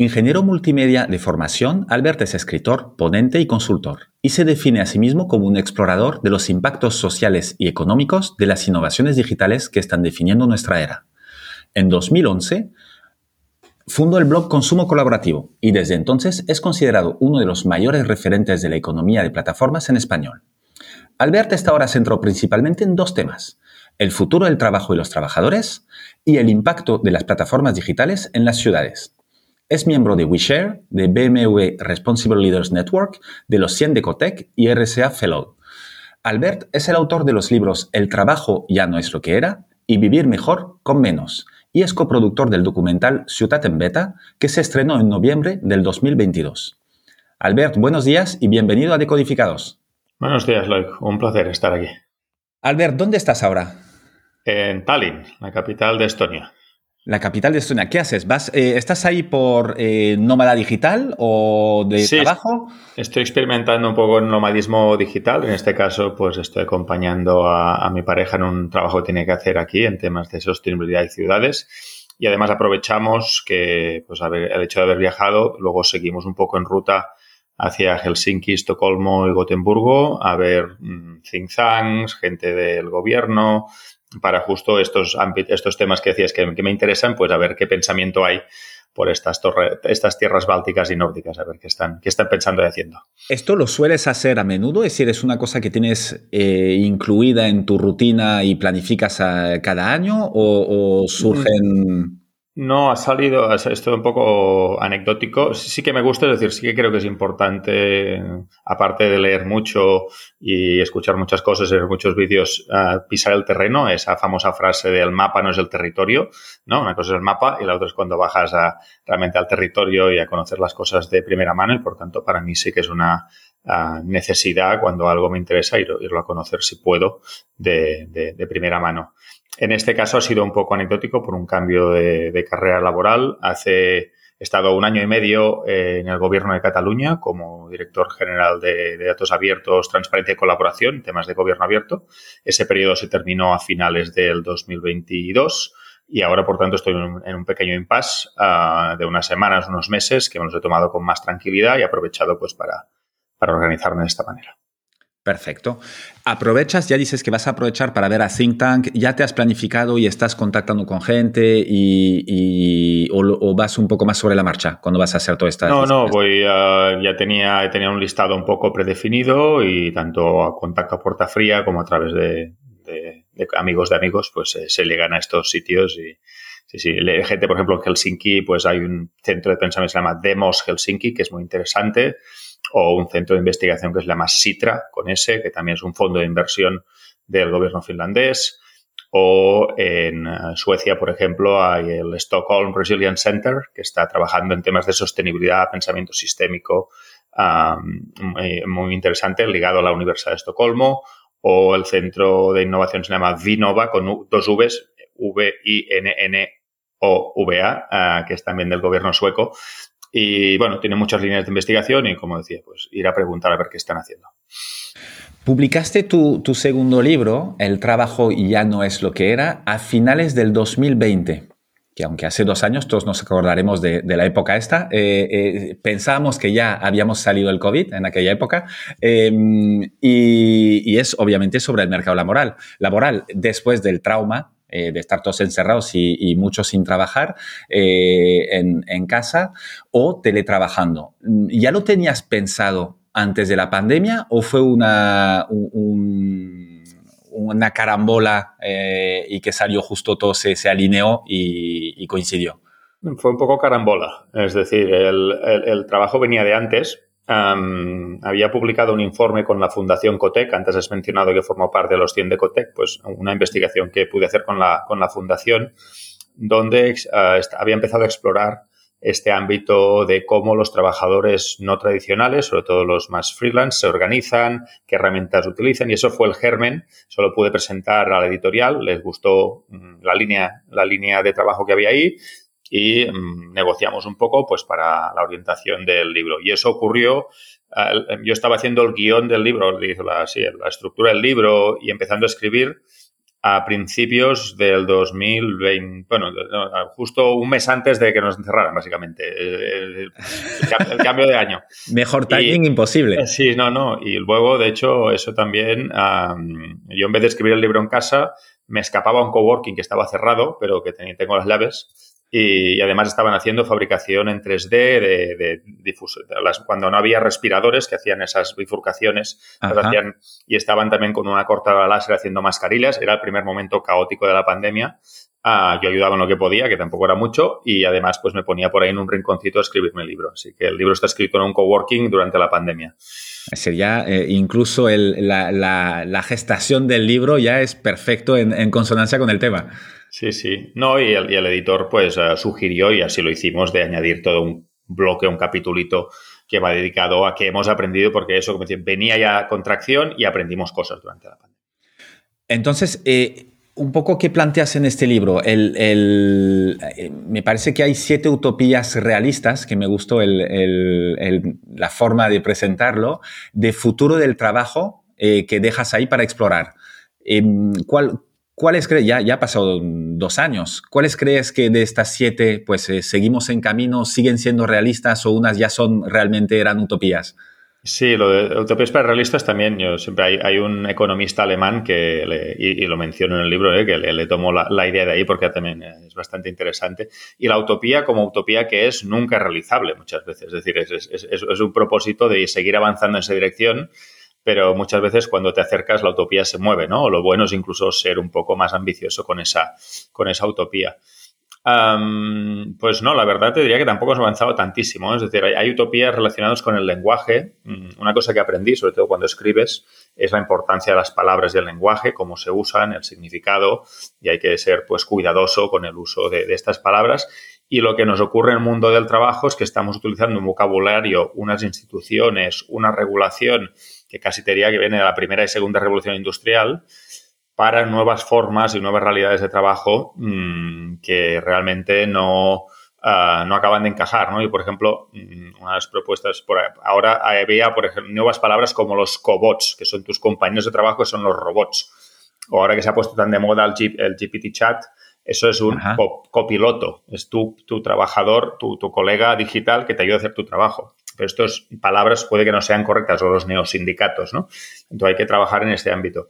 ingeniero multimedia de formación. Albert es escritor, ponente y consultor, y se define a sí mismo como un explorador de los impactos sociales y económicos de las innovaciones digitales que están definiendo nuestra era. En 2011, fundó el blog Consumo Colaborativo y desde entonces es considerado uno de los mayores referentes de la economía de plataformas en español. Albert está ahora centrado principalmente en dos temas el futuro del trabajo y los trabajadores y el impacto de las plataformas digitales en las ciudades. Es miembro de WeShare, de BMW Responsible Leaders Network, de los 100 de Cotec y RCA Fellow. Albert es el autor de los libros El trabajo ya no es lo que era y Vivir mejor con menos, y es coproductor del documental Ciutat en Beta, que se estrenó en noviembre del 2022. Albert, buenos días y bienvenido a Decodificados. Buenos días, Loic. Un placer estar aquí. Albert, ¿dónde estás ahora? En Tallinn, la capital de Estonia. La capital de Estonia. ¿Qué haces? ¿Vas, eh, ¿Estás ahí por eh, nómada digital o de sí, trabajo? Estoy experimentando un poco el nomadismo digital. En este caso, pues estoy acompañando a, mi pareja en un trabajo que tiene que hacer aquí en temas de sostenibilidad y ciudades. Y además aprovechamos que, pues, el hecho de haber viajado, luego seguimos un poco en ruta hacia Helsinki, Estocolmo y Gotemburgo a ver mm, think tanks, gente del gobierno, para justo estos, estos temas que decías que, me interesan, pues a ver qué pensamiento hay por estas, estas tierras bálticas y nórdicas, a ver qué están, qué están pensando y haciendo. ¿Esto lo sueles hacer a menudo? Es decir, ¿es una cosa que tienes eh, incluida en tu rutina y planificas cada año o, o surgen... No, ha salido, esto es un poco anecdótico. Sí que me gusta, es decir, sí que creo que es importante, aparte de leer mucho y escuchar muchas cosas, ver muchos vídeos, uh, pisar el terreno, esa famosa frase de el mapa no es el territorio, ¿no? Una cosa es el mapa y la otra es cuando bajas a, realmente al territorio y a conocer las cosas de primera mano y por tanto para mí sí que es una uh, necesidad cuando algo me interesa ir, irlo a conocer si puedo de, de, de primera mano. En este caso ha sido un poco anecdótico por un cambio de, carrera laboral. Hace, estado un año y medio eh, en el gobierno de Cataluña como director general de, datos abiertos, transparencia y colaboración, temas de gobierno abierto. Ese periodo se terminó a finales del 2022 y ahora, por tanto, estoy en un, pequeño impasse ah, de unas semanas, unos meses que me los he tomado con más tranquilidad y aprovechado pues para, para organizarme de esta manera. Perfecto. Aprovechas, ya dices que vas a aprovechar para ver a Think Tank, ya te has planificado y estás contactando con gente y, o, vas un poco más sobre la marcha cuando vas a hacer toda esta... No, no, voy ya tenía, tenía un listado un poco predefinido y tanto a contacto a puerta fría como a través de, amigos de amigos, pues eh, se llegan a estos sitios y, Sí, sí. Gente, por ejemplo, en Helsinki, pues hay un centro de pensamiento que se llama Demos Helsinki, que es muy interesante o un centro de investigación que se llama Sitra, con ese, que también es un fondo de inversión del gobierno finlandés. O en eh, Suecia, por ejemplo, hay el Stockholm Resilience Center, que está trabajando en temas de sostenibilidad, pensamiento sistémico, muy, interesante, ligado a la Universidad de Estocolmo. O el centro de innovación se llama Vinova, con dos Vs, V-I-N-N-O-V-A, ah, que es también del gobierno sueco, y bueno, tiene muchas líneas de investigación y, como decía, pues ir a preguntar a ver qué están haciendo. Publicaste tu, segundo libro, El trabajo ya no es lo que era, a finales del 2020 que aunque hace dos años todos nos acordaremos de, la época esta, eh, eh, pensábamos que ya habíamos salido del COVID en aquella época em, y, y, es obviamente sobre el mercado laboral. laboral después del trauma eh, de estar todos encerrados y, muchos sin trabajar eh, en, casa o teletrabajando. ¿Ya lo tenías pensado antes de la pandemia o fue una, una carambola eh, y que salió justo todo, se, se alineó y, coincidió? Fue un poco carambola, es decir, el trabajo venía de antes, había publicado un informe con la Fundación Cotec, antes has mencionado que formó parte de los 100 de Cotec, pues una investigación que pude hacer con la, con la Fundación, donde ah, había empezado a explorar este ámbito de cómo los trabajadores no tradicionales, sobre todo los más freelance, se organizan, qué herramientas utilizan y eso fue el germen. Solo pude presentar a la editorial, les gustó mm, la línea, la línea de trabajo que había ahí y mm, negociamos un poco pues para la orientación del libro. Y eso ocurrió, yo estaba haciendo el guion del libro, la, la estructura del libro y empezando a escribir a principios del 2020, bueno, justo un mes antes de que nos encerraran, básicamente, el, cambio de año. Mejor timing imposible. Sí, no, no. Y luego, de hecho, eso también, yo en vez de escribir el libro en casa, me escapaba a un coworking que estaba cerrado, pero que tengo las llaves y, además estaban haciendo fabricación en 3D de, de, las, cuando no había respiradores que hacían esas bifurcaciones hacían, y estaban también con una cortada láser haciendo mascarillas. Era el primer momento caótico de la pandemia. Ah, yo ayudaba en lo que podía, que tampoco era mucho, y además pues me ponía por ahí en un rinconcito a escribirme el libro. Así que el libro está escrito en un coworking durante la pandemia. Sería eh, incluso el, la, la, la, gestación del libro ya es perfecto en, en consonancia con el tema. Sí, sí. No, y el, editor pues eh, sugirió, y así lo hicimos, de añadir todo un bloque, un capitulito que va dedicado a que hemos aprendido, porque eso, como decía, venía ya contracción y aprendimos cosas durante la pandemia. Entonces, eh, un poco qué planteas en este libro. El, eh, me parece que hay siete utopías realistas, que me gustó la forma de presentarlo, de futuro del trabajo que dejas ahí para explorar. Em, ¿Cuál, ¿Cuáles crees, ya, ya ha pasado dos años, cuáles crees que de estas siete, pues eh, seguimos en camino, siguen siendo realistas o unas ya son, realmente eran utopías? Sí, lo de utopías para realistas también, yo siempre hay, hay un economista alemán que, y, lo menciono en el libro, eh, que le, le tomo la, la, idea de ahí porque también es bastante interesante. Y la utopía como utopía que es nunca realizable muchas veces, es decir, es, es, es un propósito de seguir avanzando en esa dirección pero muchas veces cuando te acercas la utopía se mueve, ¿no? Lo bueno es incluso ser un poco más ambicioso con esa, con esa utopía. pues no, la verdad te diría que tampoco has avanzado tantísimo. Es decir, hay, utopías relacionadas con el lenguaje. Mm, una cosa que aprendí, sobre todo cuando escribes, es la importancia de las palabras del lenguaje, cómo se usan, el significado, y hay que ser pues cuidadoso con el uso de estas palabras. Y lo que nos ocurre en el mundo del trabajo es que estamos utilizando un vocabulario, unas instituciones, una regulación que casi te diría que viene de la primera y segunda revolución industrial, para nuevas formas y nuevas realidades de trabajo mmm, que realmente no, uh, no acaban de encajar, ¿no? Y, por ejemplo, mm, unas propuestas, por ahora había, por ejemplo, nuevas palabras como los cobots, que son tus compañeros de trabajo, que son los robots. O ahora que se ha puesto tan de moda el, G el GPT chat, eso es un copiloto, es tu, tu trabajador, tu, tu, colega digital que te ayuda a hacer tu trabajo. Pero estas palabras puede que no sean correctas, o los neosindicatos, ¿no? Entonces hay que trabajar en este ámbito.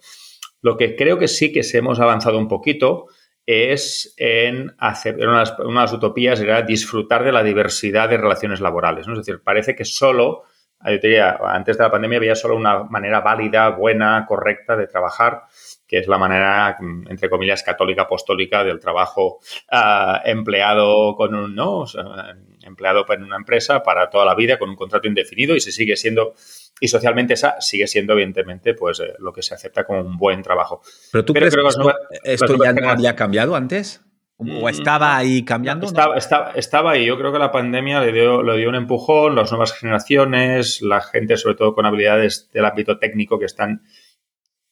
Lo que creo que sí que se hemos avanzado un poquito es en hacer, una de, las, utopías era disfrutar de la diversidad de relaciones laborales, ¿no? Es decir, parece que solo, yo diría, antes de la pandemia había solo una manera válida, buena, correcta de trabajar, que es la manera, entre comillas, católica apostólica del trabajo uh, empleado con un, ¿no? O sea, empleado en una empresa para toda la vida con un contrato indefinido y se sigue siendo, y socialmente esa sigue siendo, evidentemente, pues eh, lo que se acepta como un buen trabajo. Pero tú crees que esto, esto ya no había cambiado antes? ¿O mm, estaba ahí cambiando? Estaba, ¿no? estaba, estaba, ahí. Yo creo que la pandemia le dio, le dio un empujón, las nuevas generaciones, la gente, sobre todo con habilidades del ámbito técnico que están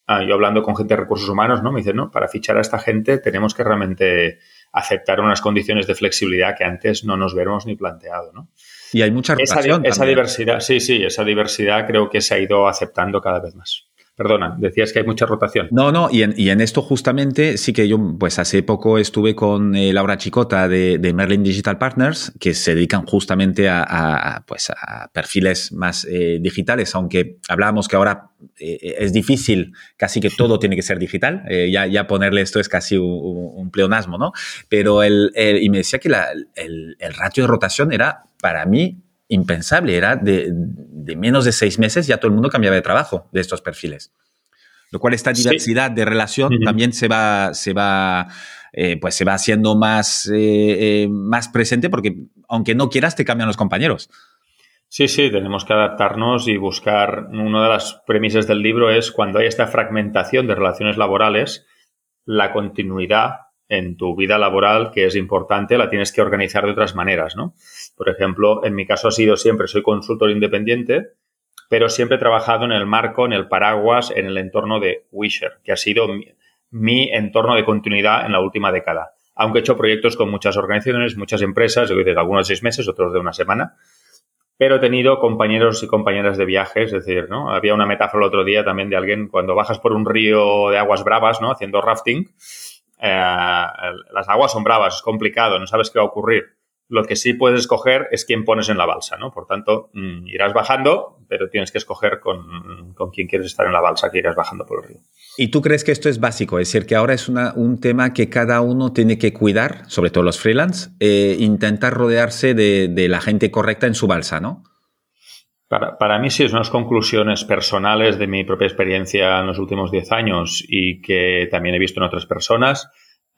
Ah, yo hablando con gente de recursos humanos, ¿no? Me dicen, no, para fichar a esta gente tenemos que realmente aceptar unas condiciones de flexibilidad que antes no nos hubiéramos ni planteado, ¿no? Y hay mucha rotación Esa, esa diversidad, sí, sí, esa diversidad creo que se ha ido aceptando cada vez más. Perdona, decías que hay mucha rotación. No, no, y en, y en, esto justamente sí que yo, pues hace poco estuve con eh, Laura Chicota de, de, Merlin Digital Partners, que se dedican justamente a, a pues a perfiles más eh, digitales, aunque hablábamos que ahora eh, es difícil, casi que todo tiene que ser digital, eh, ya, ya ponerle esto es casi un, un pleonasmo, ¿no? Pero el, el, y me decía que la, el, el ratio de rotación era para mí impensable, era de, de, menos de seis meses ya todo el mundo cambiaba de trabajo de estos perfiles. Lo cual esta diversidad sí. de relación uh -huh. también se va, se va, eh, pues se va haciendo más, eh, eh, más presente porque aunque no quieras te cambian los compañeros. Sí, sí, tenemos que adaptarnos y buscar. Una de las premisas del libro es cuando hay esta fragmentación de relaciones laborales, la continuidad en tu vida laboral que es importante, la tienes que organizar de otras maneras, ¿no? Por ejemplo, en mi caso ha sido siempre, soy consultor independiente, pero siempre he trabajado en el marco, en el paraguas, en el entorno de Wisher, que ha sido mi, entorno de continuidad en la última década. Aunque he hecho proyectos con muchas organizaciones, muchas empresas, de algunos de seis meses, otros de una semana, pero he tenido compañeros y compañeras de viaje, es decir, ¿no? Había una metáfora el otro día también de alguien cuando bajas por un río de aguas bravas, ¿no? Haciendo rafting, eh, las aguas son bravas, es complicado, no sabes qué va a ocurrir. Lo que sí puedes escoger es quién pones en la balsa, ¿no? Por tanto, mm, irás bajando, pero tienes que escoger con, con, quién quieres estar en la balsa que irás bajando por el río. ¿Y tú crees que esto es básico? Es decir, que ahora es una, un tema que cada uno tiene que cuidar, sobre todo los freelance, e intentar rodearse de, de, la gente correcta en su balsa, ¿no? Para, para mí sí es unas conclusiones personales de mi propia experiencia en los últimos 10 años y que también he visto en otras personas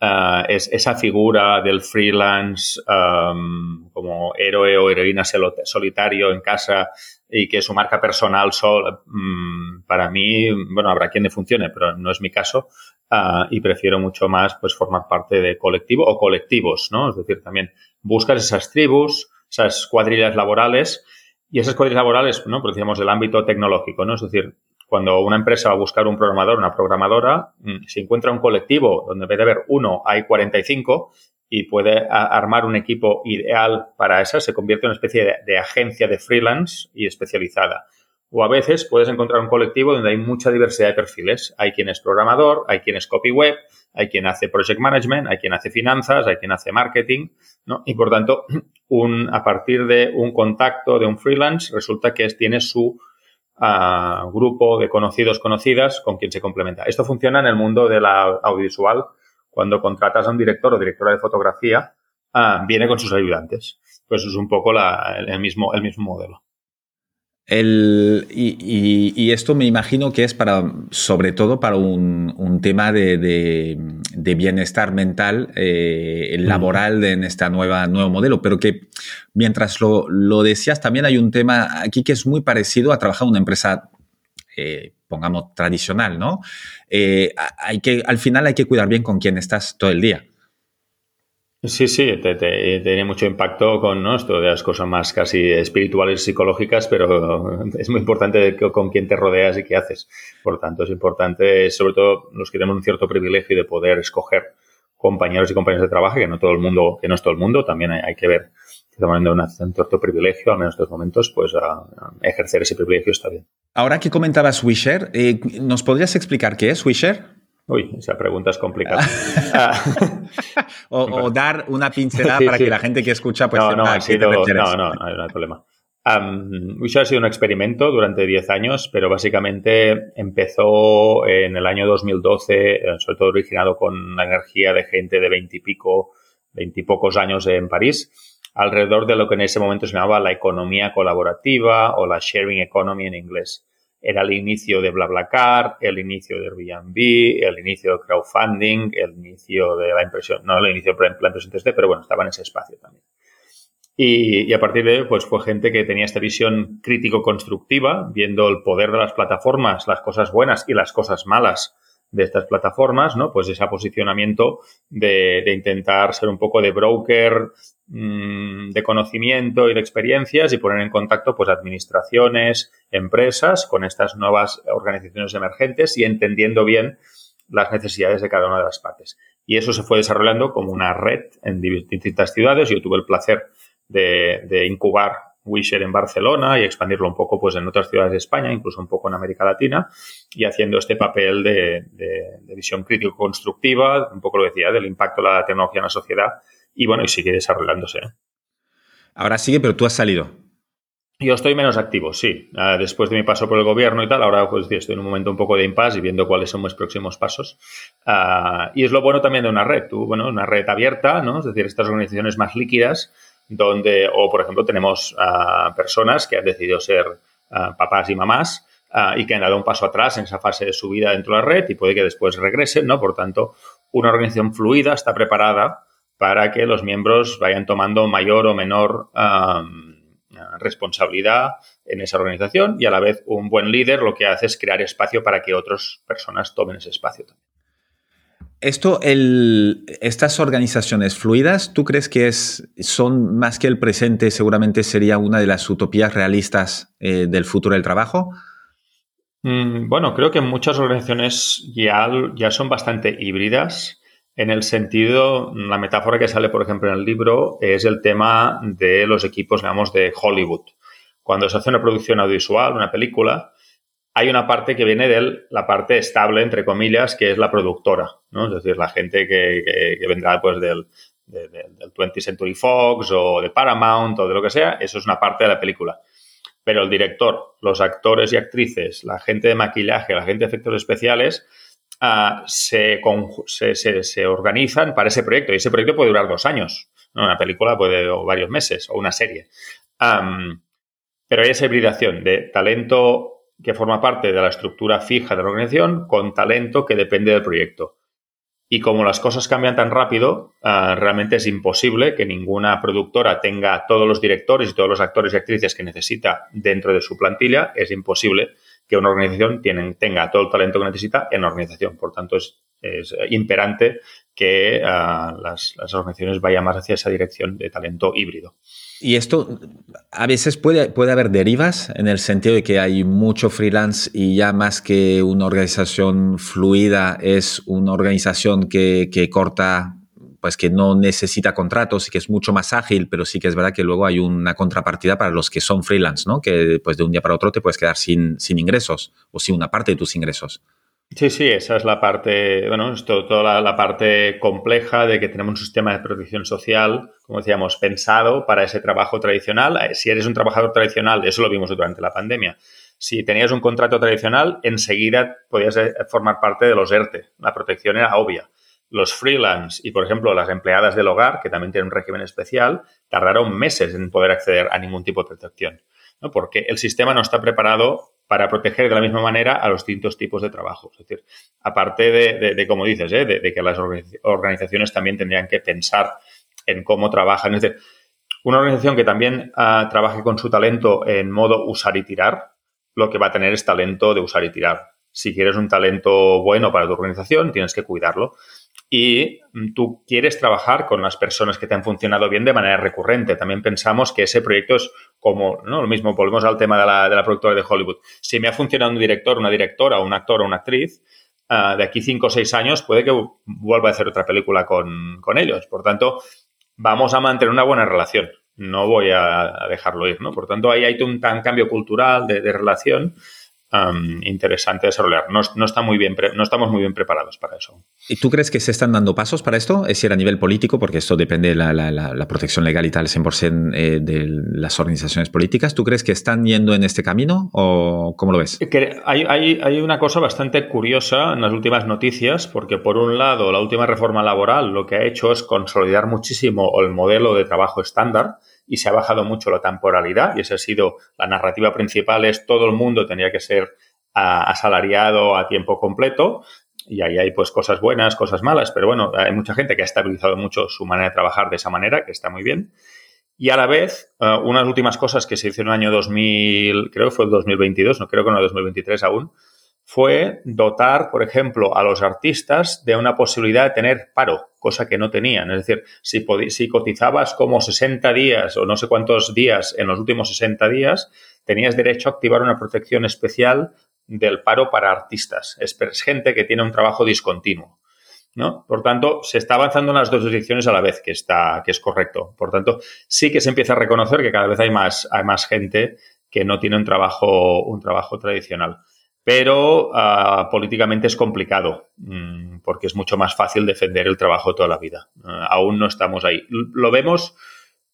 Uh, es esa figura del freelance um, como héroe o heroína solitario en casa y que su marca personal sol, um, para mí, bueno, habrá quien le funcione, pero no es mi caso uh, y prefiero mucho más pues formar parte de colectivo o colectivos, ¿no? Es decir, también buscas esas tribus, esas cuadrillas laborales y esas cuadrillas laborales, ¿no? Pues decíamos del ámbito tecnológico, ¿no? Es decir, cuando una empresa va a buscar un programador, una programadora, mm, si encuentra un colectivo donde en vez de haber uno hay 45 y puede armar un equipo ideal para esa, se convierte en una especie de, agencia de freelance y especializada. O a veces puedes encontrar un colectivo donde hay mucha diversidad de perfiles. Hay quien es programador, hay quien es copy web, hay quien hace project management, hay quien hace finanzas, hay quien hace marketing, ¿no? Y por tanto, un, a partir de un contacto de un freelance, resulta que tiene su a grupo de conocidos, conocidas con quien se complementa. Esto funciona en el mundo de la audiovisual. Cuando contratas a un director o directora de fotografía, ah, viene con sus ayudantes. Pues es un poco el, mismo, el mismo modelo. El, y, esto me imagino que es para, sobre todo para un, tema de, bienestar mental, eh, laboral en este nuevo modelo, pero que mientras lo, decías, también hay un tema aquí que es muy parecido a trabajar en una empresa, eh, pongamos, tradicional, ¿no? Eh, hay que, al final hay que cuidar bien con quién estás todo el día. Sí, sí, tiene mucho impacto con esto de las cosas más casi espirituales, psicológicas, pero es muy importante con quién te rodeas y qué haces. Por tanto, es importante, sobre todo los que tenemos un cierto privilegio de poder escoger compañeros y compañeras de trabajo, que no todo el mundo, que no es todo el mundo, también hay, que ver que estamos de un cierto privilegio, al menos en estos momentos, pues ejercer ese privilegio está bien. Ahora que comentabas Wisher, eh, ¿nos podrías explicar qué es Wisher? Uy, esa pregunta es complicada. o, dar una pincelada para que la gente que escucha pues no, no, ha sido, no, no, no, hay problema. Um, ha sido un experimento durante 10 años, pero básicamente empezó en el año 2012, eh, sobre todo originado con la energía de gente de 20 y pico, 20 y pocos años en París, alrededor de lo que en ese momento se llamaba la economía colaborativa o la sharing economy en inglés era el inicio de BlaBlaCar, el inicio de Airbnb, el inicio de crowdfunding, el inicio de la impresión, no el inicio de la impresión 3D, pero bueno, estaba en ese espacio también. Y, a partir de ahí, pues fue gente que tenía esta visión crítico-constructiva, viendo el poder de las plataformas, las cosas buenas y las cosas malas de estas plataformas, ¿no? Pues ese posicionamiento de, de intentar ser un poco de broker mm, de conocimiento y de experiencias y poner en contacto pues administraciones, empresas con estas nuevas organizaciones emergentes y entendiendo bien las necesidades de cada una de las partes. Y eso se fue desarrollando como una red en distintas ciudades. Yo tuve el placer de, de incubar Wisher en Barcelona y expandirlo un poco pues en otras ciudades de España, incluso un poco en América Latina, y haciendo este papel de, visión crítico-constructiva, un poco lo decía, del impacto de la tecnología en la sociedad, y bueno, y sigue desarrollándose. Ahora sigue, pero tú has salido. Yo estoy menos activo, sí. Ah, después de mi paso por el gobierno y tal, ahora pues estoy en un momento un poco de impasse y viendo cuáles son mis próximos pasos. Ah, y es lo bueno también de una red. Tú, bueno, una red abierta, ¿no? Es decir, estas organizaciones más líquidas donde, o por ejemplo, tenemos uh, personas que han decidido ser uh, papás y mamás uh, y que han dado un paso atrás en esa fase de su vida dentro de la red y puede que después regresen, ¿no? Por tanto, una organización fluida está preparada para que los miembros vayan tomando mayor o menor responsabilidad en esa organización y a la vez un buen líder lo que hace es crear espacio para que otras personas tomen ese espacio también. Esto, el, estas organizaciones fluidas, ¿tú crees que es, son más que el presente? Seguramente sería una de las utopías realistas eh, del futuro del trabajo. Mm, bueno, creo que muchas organizaciones ya, ya son bastante híbridas. En el sentido, la metáfora que sale, por ejemplo, en el libro es el tema de los equipos, digamos, de Hollywood. Cuando se hace una producción audiovisual, una película, hay una parte que viene de la parte estable, entre comillas, que es la productora, ¿no? Es decir, la gente que, vendrá pues del, del 20th Century Fox o de Paramount o de lo que sea, eso es una parte de la película. Pero el director, los actores y actrices, la gente de maquillaje, la gente de efectos especiales, uh, se, se, se, organizan para ese proyecto. Y ese proyecto puede durar dos años. Una película puede, o varios meses, o una serie. Pero hay esa hibridación de talento que forma parte de la estructura fija de la organización con talento que depende del proyecto. Y como las cosas cambian tan rápido, ah, realmente es imposible que ninguna productora tenga todos los directores y todos los actores y actrices que necesita dentro de su plantilla. Es imposible que una organización tenga todo el talento que necesita en la organización. Por tanto, es, imperante que las, las organizaciones vayan más hacia esa dirección de talento híbrido. Y esto a veces puede, puede haber derivas en el sentido de que hay mucho freelance y ya más que una organización fluida es una organización que, que corta, pues que no necesita contratos y que es mucho más ágil, pero sí que es verdad que luego hay una contrapartida para los que son freelance, ¿no? Que pues de un día para otro te puedes quedar sin, sin ingresos o sin una parte de tus ingresos. Sí, sí, esa es la parte, bueno, esto, toda la, parte compleja de que tenemos un sistema de protección social, como decíamos, pensado para ese trabajo tradicional. Eh, si eres un trabajador tradicional, eso lo vimos durante la pandemia, si tenías un contrato tradicional, enseguida podías eh, formar parte de los ERTE. La protección era obvia. Los freelance y, por ejemplo, las empleadas del hogar, que también tienen un régimen especial, tardaron meses en poder acceder a ningún tipo de protección, ¿no? porque el sistema no está preparado para proteger de la misma manera a los distintos tipos de trabajo. Es decir, aparte de, como dices, ¿eh? de, que las organizaciones también tendrían que pensar en cómo trabajan. Es decir, una organización que también ah, trabaje con su talento en modo usar y tirar, lo que va a tener es talento de usar y tirar. Si quieres un talento bueno para tu organización, tienes que cuidarlo y mm, tú quieres trabajar con las personas que te han funcionado bien de manera recurrente. También pensamos que ese proyecto es como, ¿no? Lo mismo, volvemos al tema de la, de la productora de Hollywood. Si me ha funcionado un director, una directora, un actor o una actriz, ah, de aquí cinco o seis años puede que vuelva a hacer otra película con, ellos. Por tanto, vamos a mantener una buena relación. No voy a, dejarlo ir, ¿no? Por tanto, ahí hay un tan cambio cultural de, de relación interesante desarrollar. No, no, está muy bien, no estamos muy bien preparados para eso. ¿Y tú crees que se están dando pasos para esto? Es decir, a nivel político, porque esto depende de la, la, protección legal y tal, 100% eh, de las organizaciones políticas. ¿Tú crees que están yendo en este camino o cómo lo ves? hay, hay, hay una cosa bastante curiosa en las últimas noticias, porque por un lado, la última reforma laboral lo que ha hecho es consolidar muchísimo el modelo de trabajo estándar y se ha bajado mucho la temporalidad y esa ha sido la narrativa principal es todo el mundo tenía que ser asalariado a tiempo completo y ahí hay pues cosas buenas, cosas malas, pero bueno, hay mucha gente que ha estabilizado mucho su manera de trabajar de esa manera, que está muy bien. Y a la vez, uh, unas últimas cosas que se hicieron en el año 2000, creo que fue el 2022, no creo que no el 2023 aún, fue dotar, por ejemplo, a los artistas de una posibilidad de tener paro, cosa que no tenían. Es decir, si, si cotizabas como 60 días o no sé cuántos días en los últimos 60 días, tenías derecho a activar una protección especial del paro para artistas. Es gente que tiene un trabajo discontinuo. ¿no? Por tanto, se está avanzando en las dos direcciones a la vez, que, está, que es correcto. Por tanto, sí que se empieza a reconocer que cada vez hay más, hay más gente que no tiene un trabajo, un trabajo tradicional pero ah, políticamente es complicado mm, porque es mucho más fácil defender el trabajo toda la vida. Ah, aún no estamos ahí. Lo vemos,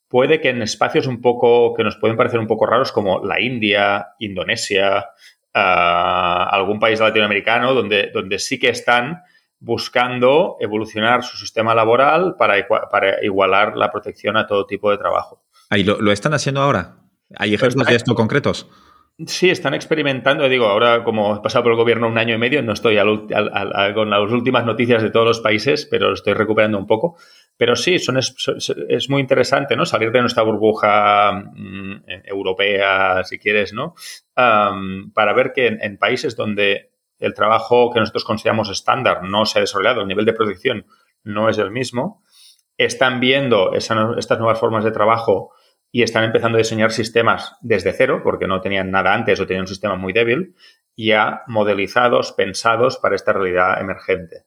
puede que en espacios un poco que nos pueden parecer un poco raros como la India, Indonesia, ah, algún país latinoamericano donde, donde sí que están buscando evolucionar su sistema laboral para, para igualar la protección a todo tipo de trabajo. ¿Y lo, lo están haciendo ahora? ¿Hay ejemplos de esto concretos? Sí, están experimentando. Digo, ahora como he pasado por el gobierno un año y medio, no estoy con las últimas noticias de todos los países, pero estoy recuperando un poco. Pero sí, son, es, muy interesante, ¿no? Salir de nuestra burbuja mm, europea, si quieres, ¿no? para ver que en, países donde el trabajo que nosotros consideramos estándar no se ha desarrollado, el nivel de protección no es el mismo, están viendo estas nuevas formas de trabajo y están empezando a diseñar sistemas desde cero, porque no tenían nada antes o tenían un sistema muy débil, ya modelizados, pensados para esta realidad emergente.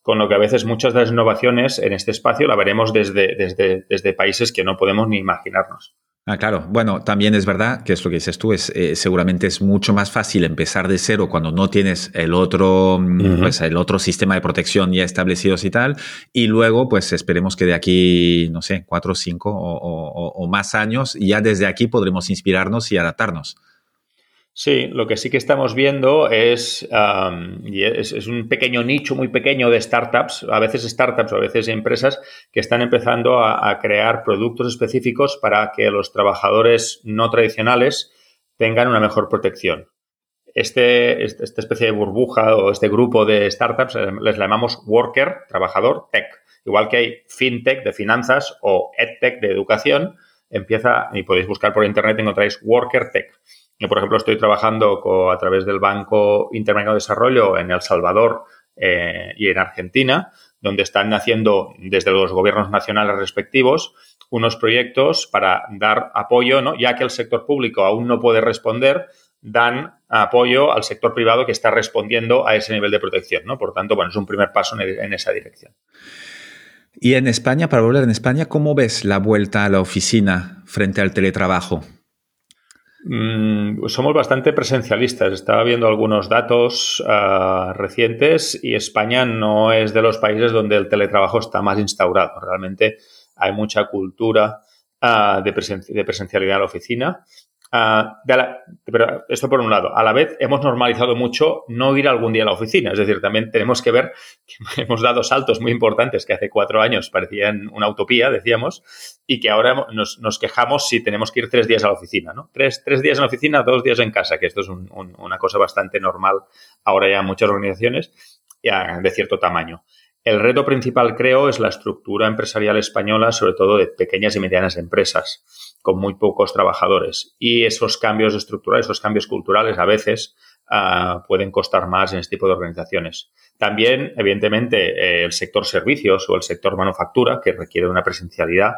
Con lo que a veces muchas de las innovaciones en este espacio la veremos desde, desde, desde países que no podemos ni imaginarnos. Ah, claro. Bueno, también es verdad que es lo que dices tú, es eh, seguramente es mucho más fácil empezar de cero cuando no tienes el otro, pues el otro sistema de protección ya establecidos y tal. Y luego, pues esperemos que de aquí, no sé, cuatro, cinco o, o más años, ya desde aquí podremos inspirarnos y adaptarnos. Sí, lo que sí que estamos viendo es, es, un pequeño nicho muy pequeño de startups, a veces startups o a veces empresas que están empezando a, crear productos específicos para que los trabajadores no tradicionales tengan una mejor protección. Este, este, esta especie de burbuja o este grupo de startups eh, les llamamos worker, trabajador, tech. Igual que hay fintech de finanzas o edtech de educación, empieza, y podéis buscar por internet, encontráis worker tech. Yo, por ejemplo, estoy trabajando a través del Banco Interamericano de Desarrollo en El Salvador eh, y en Argentina, donde están haciendo desde los gobiernos nacionales respectivos unos proyectos para dar apoyo, ¿no? ya que el sector público aún no puede responder, dan apoyo al sector privado que está respondiendo a ese nivel de protección. ¿no? Por tanto, bueno, es un primer paso en esa dirección. Y en España, para volver en España, ¿cómo ves la vuelta a la oficina frente al teletrabajo? Mm, somos bastante presencialistas. Estaba viendo algunos datos ah, recientes y España no es de los países donde el teletrabajo está más instaurado. Realmente hay mucha cultura ah, de, de, presencialidad en la oficina Ah, pero esto por un lado. A la vez, hemos normalizado mucho no ir algún día a la oficina. Es decir, también tenemos que ver que hemos dado saltos muy importantes que hace cuatro años parecían una utopía, decíamos, y que ahora nos, quejamos si tenemos que ir tres días a la oficina. ¿no? Tres, tres días en la oficina, dos días en casa, que esto es una cosa bastante normal ahora ya en muchas organizaciones de cierto tamaño. El reto principal, creo, es la estructura empresarial española, sobre todo de pequeñas y medianas empresas con muy pocos trabajadores. Y esos cambios estructurales, esos cambios culturales a veces ah, pueden costar más en este tipo de organizaciones. También, evidentemente, eh, el sector servicios o el sector manufactura, que requiere una presencialidad,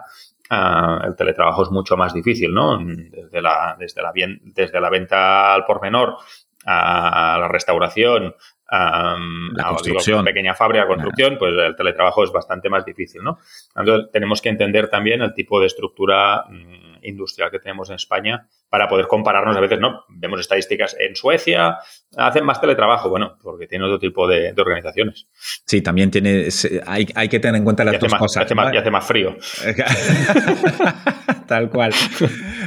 ah, el teletrabajo es mucho más difícil, ¿no? Desde la, desde la venta al por menor a la restauración, a la construcción. pequeña fábrica, construcción, pues el teletrabajo es bastante más difícil, ¿no? Entonces, tenemos que entender también el tipo de estructura mm, industrial que tenemos en España para poder compararnos a veces, ¿no? Vemos estadísticas en Suecia, hacen más teletrabajo, bueno, porque tiene otro tipo de, organizaciones. Sí, también tiene, hay, hay, que tener en cuenta las dos cosas. y hace más frío. Tal cual.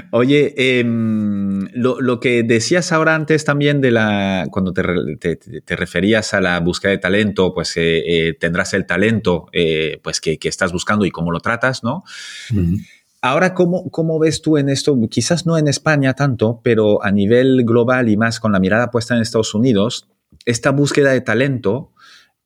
Oye, em, lo, que decías ahora antes también de la, cuando te, te, referías a la búsqueda de talento, pues eh, eh, tendrás el talento eh, pues que, que, estás buscando y cómo lo tratas, ¿no? Ahora, ¿cómo, ¿cómo ves tú en esto? Quizás no en España tanto, pero a nivel global y más con la mirada puesta en Estados Unidos, esta búsqueda de talento,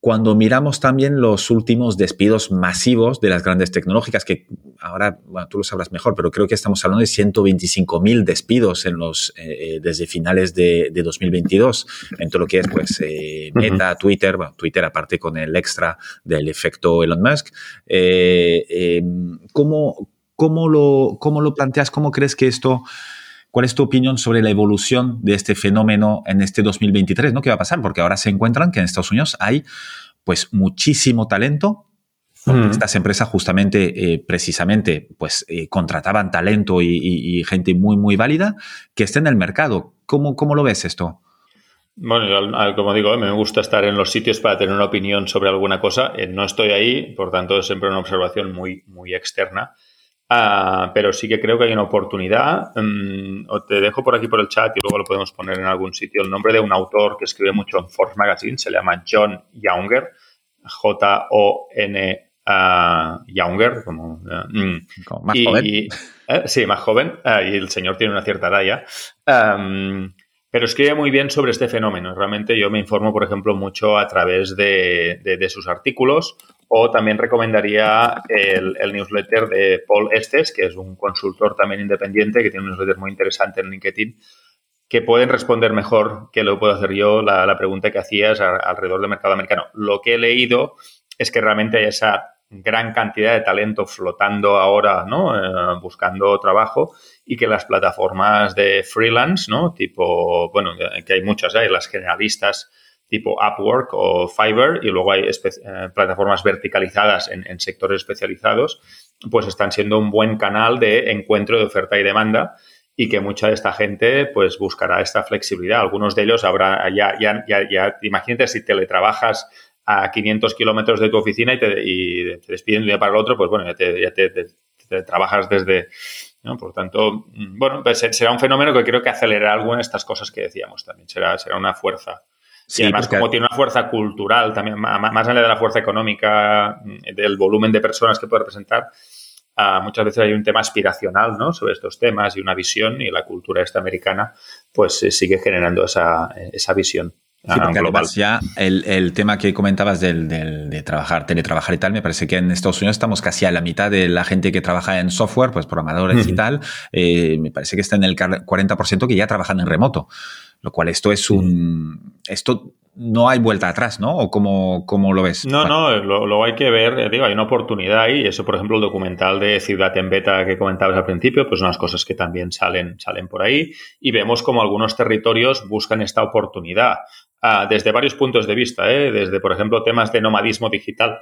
cuando miramos también los últimos despidos masivos de las grandes tecnológicas, que ahora, bueno, tú lo sabrás mejor, pero creo que estamos hablando de 125 mil despidos en los, eh, eh, desde finales de, de, 2022, en todo lo que es pues, eh, Meta, Twitter, bueno, Twitter aparte con el extra del efecto Elon Musk. Em, ¿cómo, ¿Cómo lo, cómo lo planteas? ¿Cómo crees que esto, cuál es tu opinión sobre la evolución de este fenómeno en este 2023? ¿no? ¿Qué va a pasar? Porque ahora se encuentran que en Estados Unidos hay pues muchísimo talento, porque estas empresas justamente, eh, precisamente, pues eh, contrataban talento y, gente muy, muy válida que está en el mercado. ¿Cómo, cómo lo ves esto? Bueno, como digo, me gusta estar en los sitios para tener una opinión sobre alguna cosa. Eh, no estoy ahí, por tanto, es siempre una observación muy, muy externa. Ah, pero sí que creo que hay una oportunidad. Mm, te dejo por aquí por el chat y luego lo podemos poner en algún sitio. El nombre de un autor que escribe mucho en Force Magazine se llama John Younger, J-O-N Younger, como, eh, mm. más joven. Eh, sí, más joven. Ah, y el señor tiene una cierta edad ya. pero escribe muy bien sobre este fenómeno. Realmente yo me informo, por ejemplo, mucho a través de, de sus artículos o también recomendaría el, newsletter de Paul Estes, que es un consultor también independiente, que tiene un newsletter muy interesante en LinkedIn, que pueden responder mejor que lo puedo hacer yo la, pregunta que hacías alrededor del mercado americano. Lo que he leído es que realmente hay esa gran cantidad de talento flotando ahora, ¿no? Eh, buscando trabajo y que las plataformas de freelance, ¿no? Tipo, bueno, que hay muchas, hay las generalistas tipo Upwork o Fiverr y luego hay eh, plataformas verticalizadas en, sectores especializados, pues están siendo un buen canal de encuentro de oferta y demanda y que mucha de esta gente pues buscará esta flexibilidad. Algunos de ellos habrá, ya, ya, ya, ya imagínate si teletrabajas a 500 kilómetros de tu oficina y te, y te despiden de un día para el otro, pues bueno, ya te, ya te, trabajas desde... ¿no? Por tanto, mm, bueno, pues será un fenómeno que creo que acelerará algo en estas cosas que decíamos también. Será, será una fuerza. Y además, como tiene una fuerza cultural, también más allá de la fuerza económica, mm, del volumen de personas que puede representar, uh, muchas veces hay un tema aspiracional ¿no? sobre estos temas y una visión, y la cultura esta americana pues eh, sigue generando esa, esa visión. Sí, porque global. ya el, el, tema que comentabas del, del, de trabajar, teletrabajar y tal, me parece que en Estados Unidos estamos casi a la mitad de la gente que trabaja en software, pues programadores y tal. Eh, me parece que está en el 40% que ya trabajan en remoto. Lo cual esto es un... Esto no hay vuelta atrás, ¿no? ¿O cómo, cómo lo ves? No, no, lo, lo, hay que ver, eh, digo, hay una oportunidad ahí. Eso, por ejemplo, el documental de Ciudad en Beta que comentabas al principio, pues unas cosas que también salen, salen por ahí. Y vemos como algunos territorios buscan esta oportunidad ah, desde varios puntos de vista, ¿eh? desde, por ejemplo, temas de nomadismo digital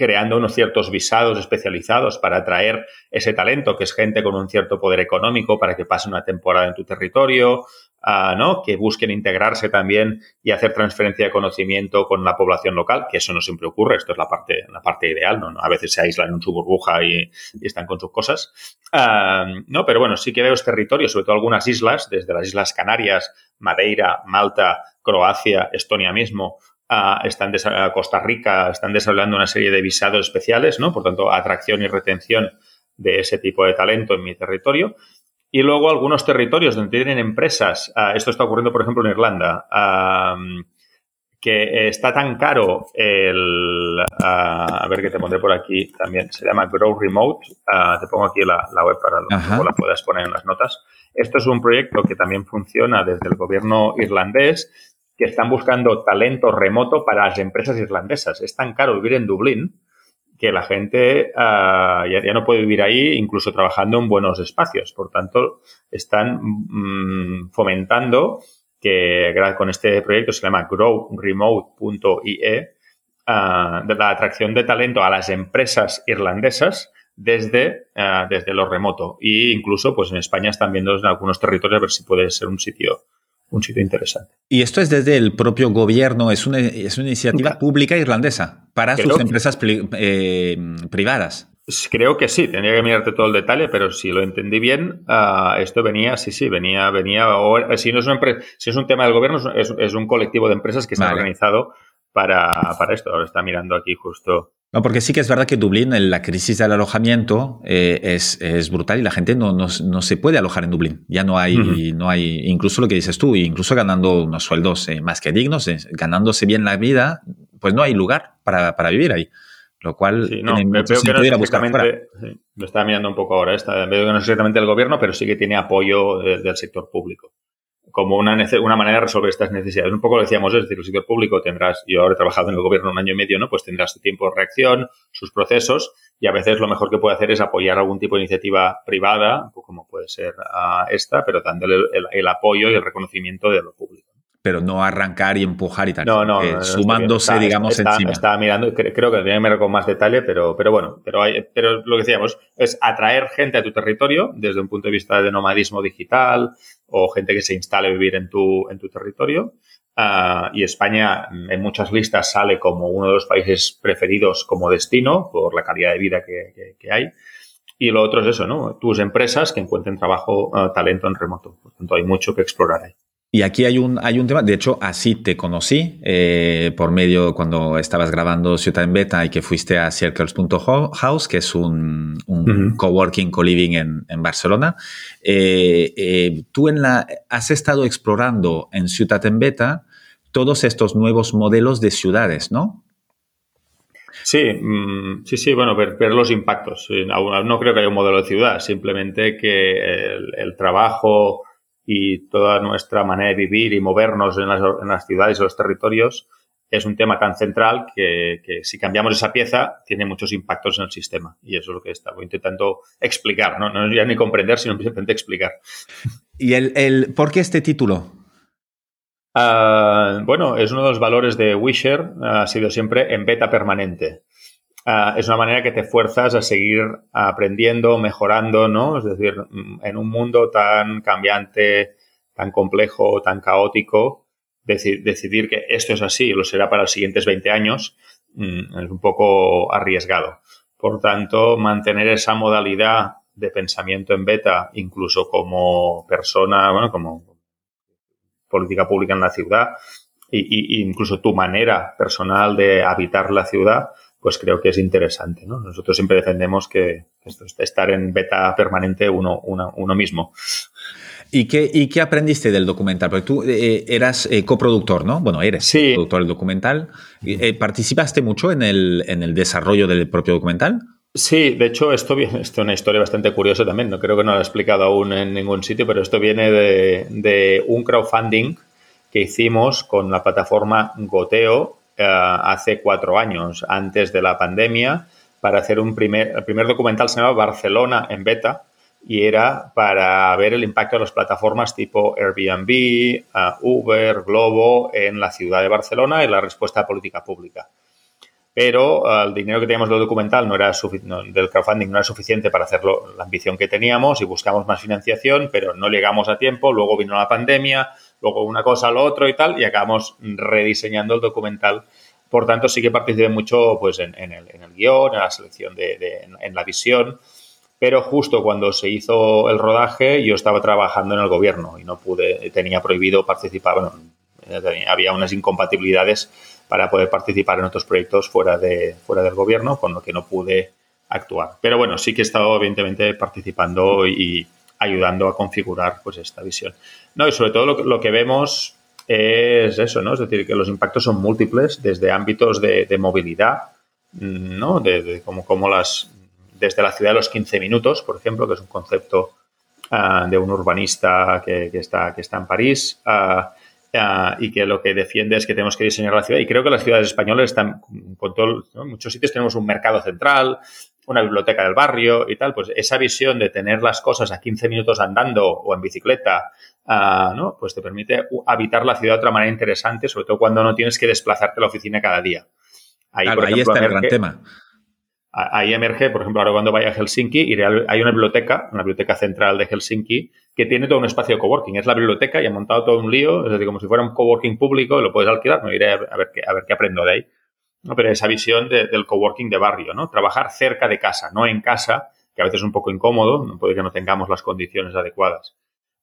creando unos ciertos visados especializados para atraer ese talento, que es gente con un cierto poder económico para que pase una temporada en tu territorio, uh, ¿no? que busquen integrarse también y hacer transferencia de conocimiento con la población local, que eso no siempre ocurre, esto es la parte, la parte ideal, ¿no? A veces se aíslan en su burbuja y, están con sus cosas. Uh, no, pero bueno, sí que veo este territorio, sobre todo algunas islas, desde las Islas Canarias, Madeira, Malta, Croacia, Estonia mismo, Uh, están Costa Rica están desarrollando una serie de visados especiales, ¿no? Por tanto, atracción y retención de ese tipo de talento en mi territorio. Y luego algunos territorios donde tienen empresas, uh, esto está ocurriendo, por ejemplo, en Irlanda, que está tan caro el, a ver qué te pondré por aquí también, se llama Grow Remote, te pongo aquí la, la web para que la puedas poner en las notas. Esto es un proyecto que también funciona desde el gobierno irlandés que están buscando talento remoto para las empresas irlandesas. Es tan caro vivir en Dublín que la gente uh, ya, no puede vivir ahí, incluso trabajando en buenos espacios. Por tanto, están mm, fomentando que con este proyecto se llama growremote.ie uh, de la atracción de talento a las empresas irlandesas desde, uh, desde lo remoto. E incluso, pues en España están viendo en algunos territorios a ver si puede ser un sitio un sitio interesante. Y esto es desde el propio gobierno, es una, es una iniciativa pública irlandesa para sus empresas eh, privadas. Creo que sí, tendría que mirarte todo el detalle, pero si lo entendí bien, uh, esto venía, sí, sí, venía, venía, o, si no es una empresa, si es un tema del gobierno, es, es un colectivo de empresas que se vale. organizado para, para esto. Ahora está mirando aquí justo no, porque sí que es verdad que Dublín, la crisis del alojamiento eh, es, es, brutal y la gente no, no, no, se puede alojar en Dublín. Ya no hay, uh -huh. no hay, incluso lo que dices tú, incluso ganando unos sueldos eh, más que dignos, eh, ganándose bien la vida, pues no hay lugar para, para vivir ahí. Lo cual sí, no, mucho que no ir a buscar sí, lo estaba mirando un poco ahora, esta, veo que no es exactamente el gobierno, pero sí que tiene apoyo de, del sector público como una, una manera de resolver estas necesidades. Un poco lo decíamos, es decir, el sector público tendrás, yo ahora he trabajado en el gobierno un año y medio, ¿no? Pues tendrás tu tiempo de reacción, sus procesos, y a veces lo mejor que puede hacer es apoyar algún tipo de iniciativa privada, como puede ser uh, esta, pero dándole el, el, apoyo y el reconocimiento de lo público. Pero no arrancar y empujar y tal. No, no. Eh, sumándose, está, digamos, está, encima. Estaba mirando, creo que tendría que mirar con más detalle, pero, pero bueno, pero, hay, pero lo que decíamos es atraer gente a tu territorio desde un punto de vista de nomadismo digital, o gente que se instale a vivir en tu, en tu territorio. Uh, y España en muchas listas sale como uno de los países preferidos como destino por la calidad de vida que hay. Y lo otro es eso, ¿no? Tus empresas que encuentren trabajo, uh, talento en remoto. Por tanto, hay mucho que explorar ahí. Y aquí hay un, hay un tema, de hecho, así te conocí eh, por medio cuando estabas grabando Ciudad en Beta y que fuiste a Circles.house, que es un, un uh -huh. coworking, co-living en, en, Barcelona. Eh, eh, tú en la, has estado explorando en Ciudad en Beta todos estos nuevos modelos de ciudades, ¿no? Sí, mmm, sí, sí, bueno, ver, ver los impactos. No, no, creo que haya un modelo de ciudad, simplemente que el, el trabajo y toda nuestra manera de vivir y movernos en las, en las ciudades o los territorios es un tema tan central que, que, si cambiamos esa pieza tiene muchos impactos en el sistema. Y eso es lo que estaba intentando explicar, no, no ya ni comprender, sino simplemente explicar. ¿Y el, el por qué este título? Uh, bueno, es uno de los valores de Wisher, ha sido siempre en beta permanente. Uh, es una manera que te fuerzas a seguir aprendiendo, mejorando, ¿no? Es decir, en un mundo tan cambiante, tan complejo, tan caótico, decidir que esto es así y lo será para los siguientes 20 años mm, es un poco arriesgado. Por tanto, mantener esa modalidad de pensamiento en beta, incluso como persona, bueno, como política pública en la ciudad, y, incluso tu manera personal de habitar la ciudad, pues creo que es interesante. ¿no? Nosotros siempre defendemos que esto, estar en beta permanente uno, uno mismo. ¿Y qué, ¿Y qué aprendiste del documental? Porque tú eh, eras eh, coproductor, ¿no? Bueno, eres sí. coproductor del documental. Eh, ¿Participaste mucho en el, en el desarrollo del propio documental? Sí, de hecho, esto, viene, esto es una historia bastante curiosa también. No creo que no lo he explicado aún en ningún sitio, pero esto viene de, de un crowdfunding que hicimos con la plataforma Goteo hace cuatro años, antes de la pandemia, para hacer un primer, el primer documental se llama Barcelona en beta, y era para ver el impacto de las plataformas tipo Airbnb, uh, Uber, Globo en la ciudad de Barcelona y la respuesta a política pública. Pero uh, el dinero que teníamos del documental no era del crowdfunding no era suficiente para hacerlo la ambición que teníamos y buscamos más financiación, pero no llegamos a tiempo. Luego vino la pandemia, luego una cosa lo otro y tal, y acabamos rediseñando el documental. Por tanto, sí que participé mucho pues, en, el, guion, en la selección de, en la visión pero justo cuando se hizo el rodaje yo estaba trabajando en el gobierno y no pude, tenía prohibido participar, bueno, había unas incompatibilidades para poder participar en otros proyectos fuera, de, fuera del gobierno, con lo que no pude actuar. Pero bueno, sí que he estado evidentemente participando y ayudando a configurar pues esta visión. No, y sobre todo lo, que vemos es eso, ¿no? Es decir, que los impactos son múltiples desde ámbitos de, movilidad, ¿no? De, de cómo las desde la ciudad de los 15 minutos, por ejemplo, que es un concepto ah, de un urbanista que, está, que está en París ah, ah, y que lo que defiende es que tenemos que diseñar la ciudad. Y creo que las ciudades españolas están, con todo, en muchos sitios tenemos un mercado central, una biblioteca del barrio y tal, pues esa visión de tener las cosas a 15 minutos andando o en bicicleta, ¿no? Pues te permite habitar la ciudad de otra manera interesante, sobre todo cuando no tienes que desplazarte a la oficina cada día. Ahí, ahí está el gran tema ahí emerge, por ejemplo, ahora cuando vaya a Helsinki, hay una biblioteca, una biblioteca central de Helsinki, que tiene todo un espacio de coworking. Es la biblioteca y ha montado todo un lío, es decir, como si fuera un coworking público, lo puedes alquilar, me iré a ver qué, a ver qué aprendo de ahí. ¿No? Pero esa visión del coworking de barrio, ¿no? Trabajar cerca de casa, no en casa, que a veces es un poco incómodo, puede que no tengamos las condiciones adecuadas.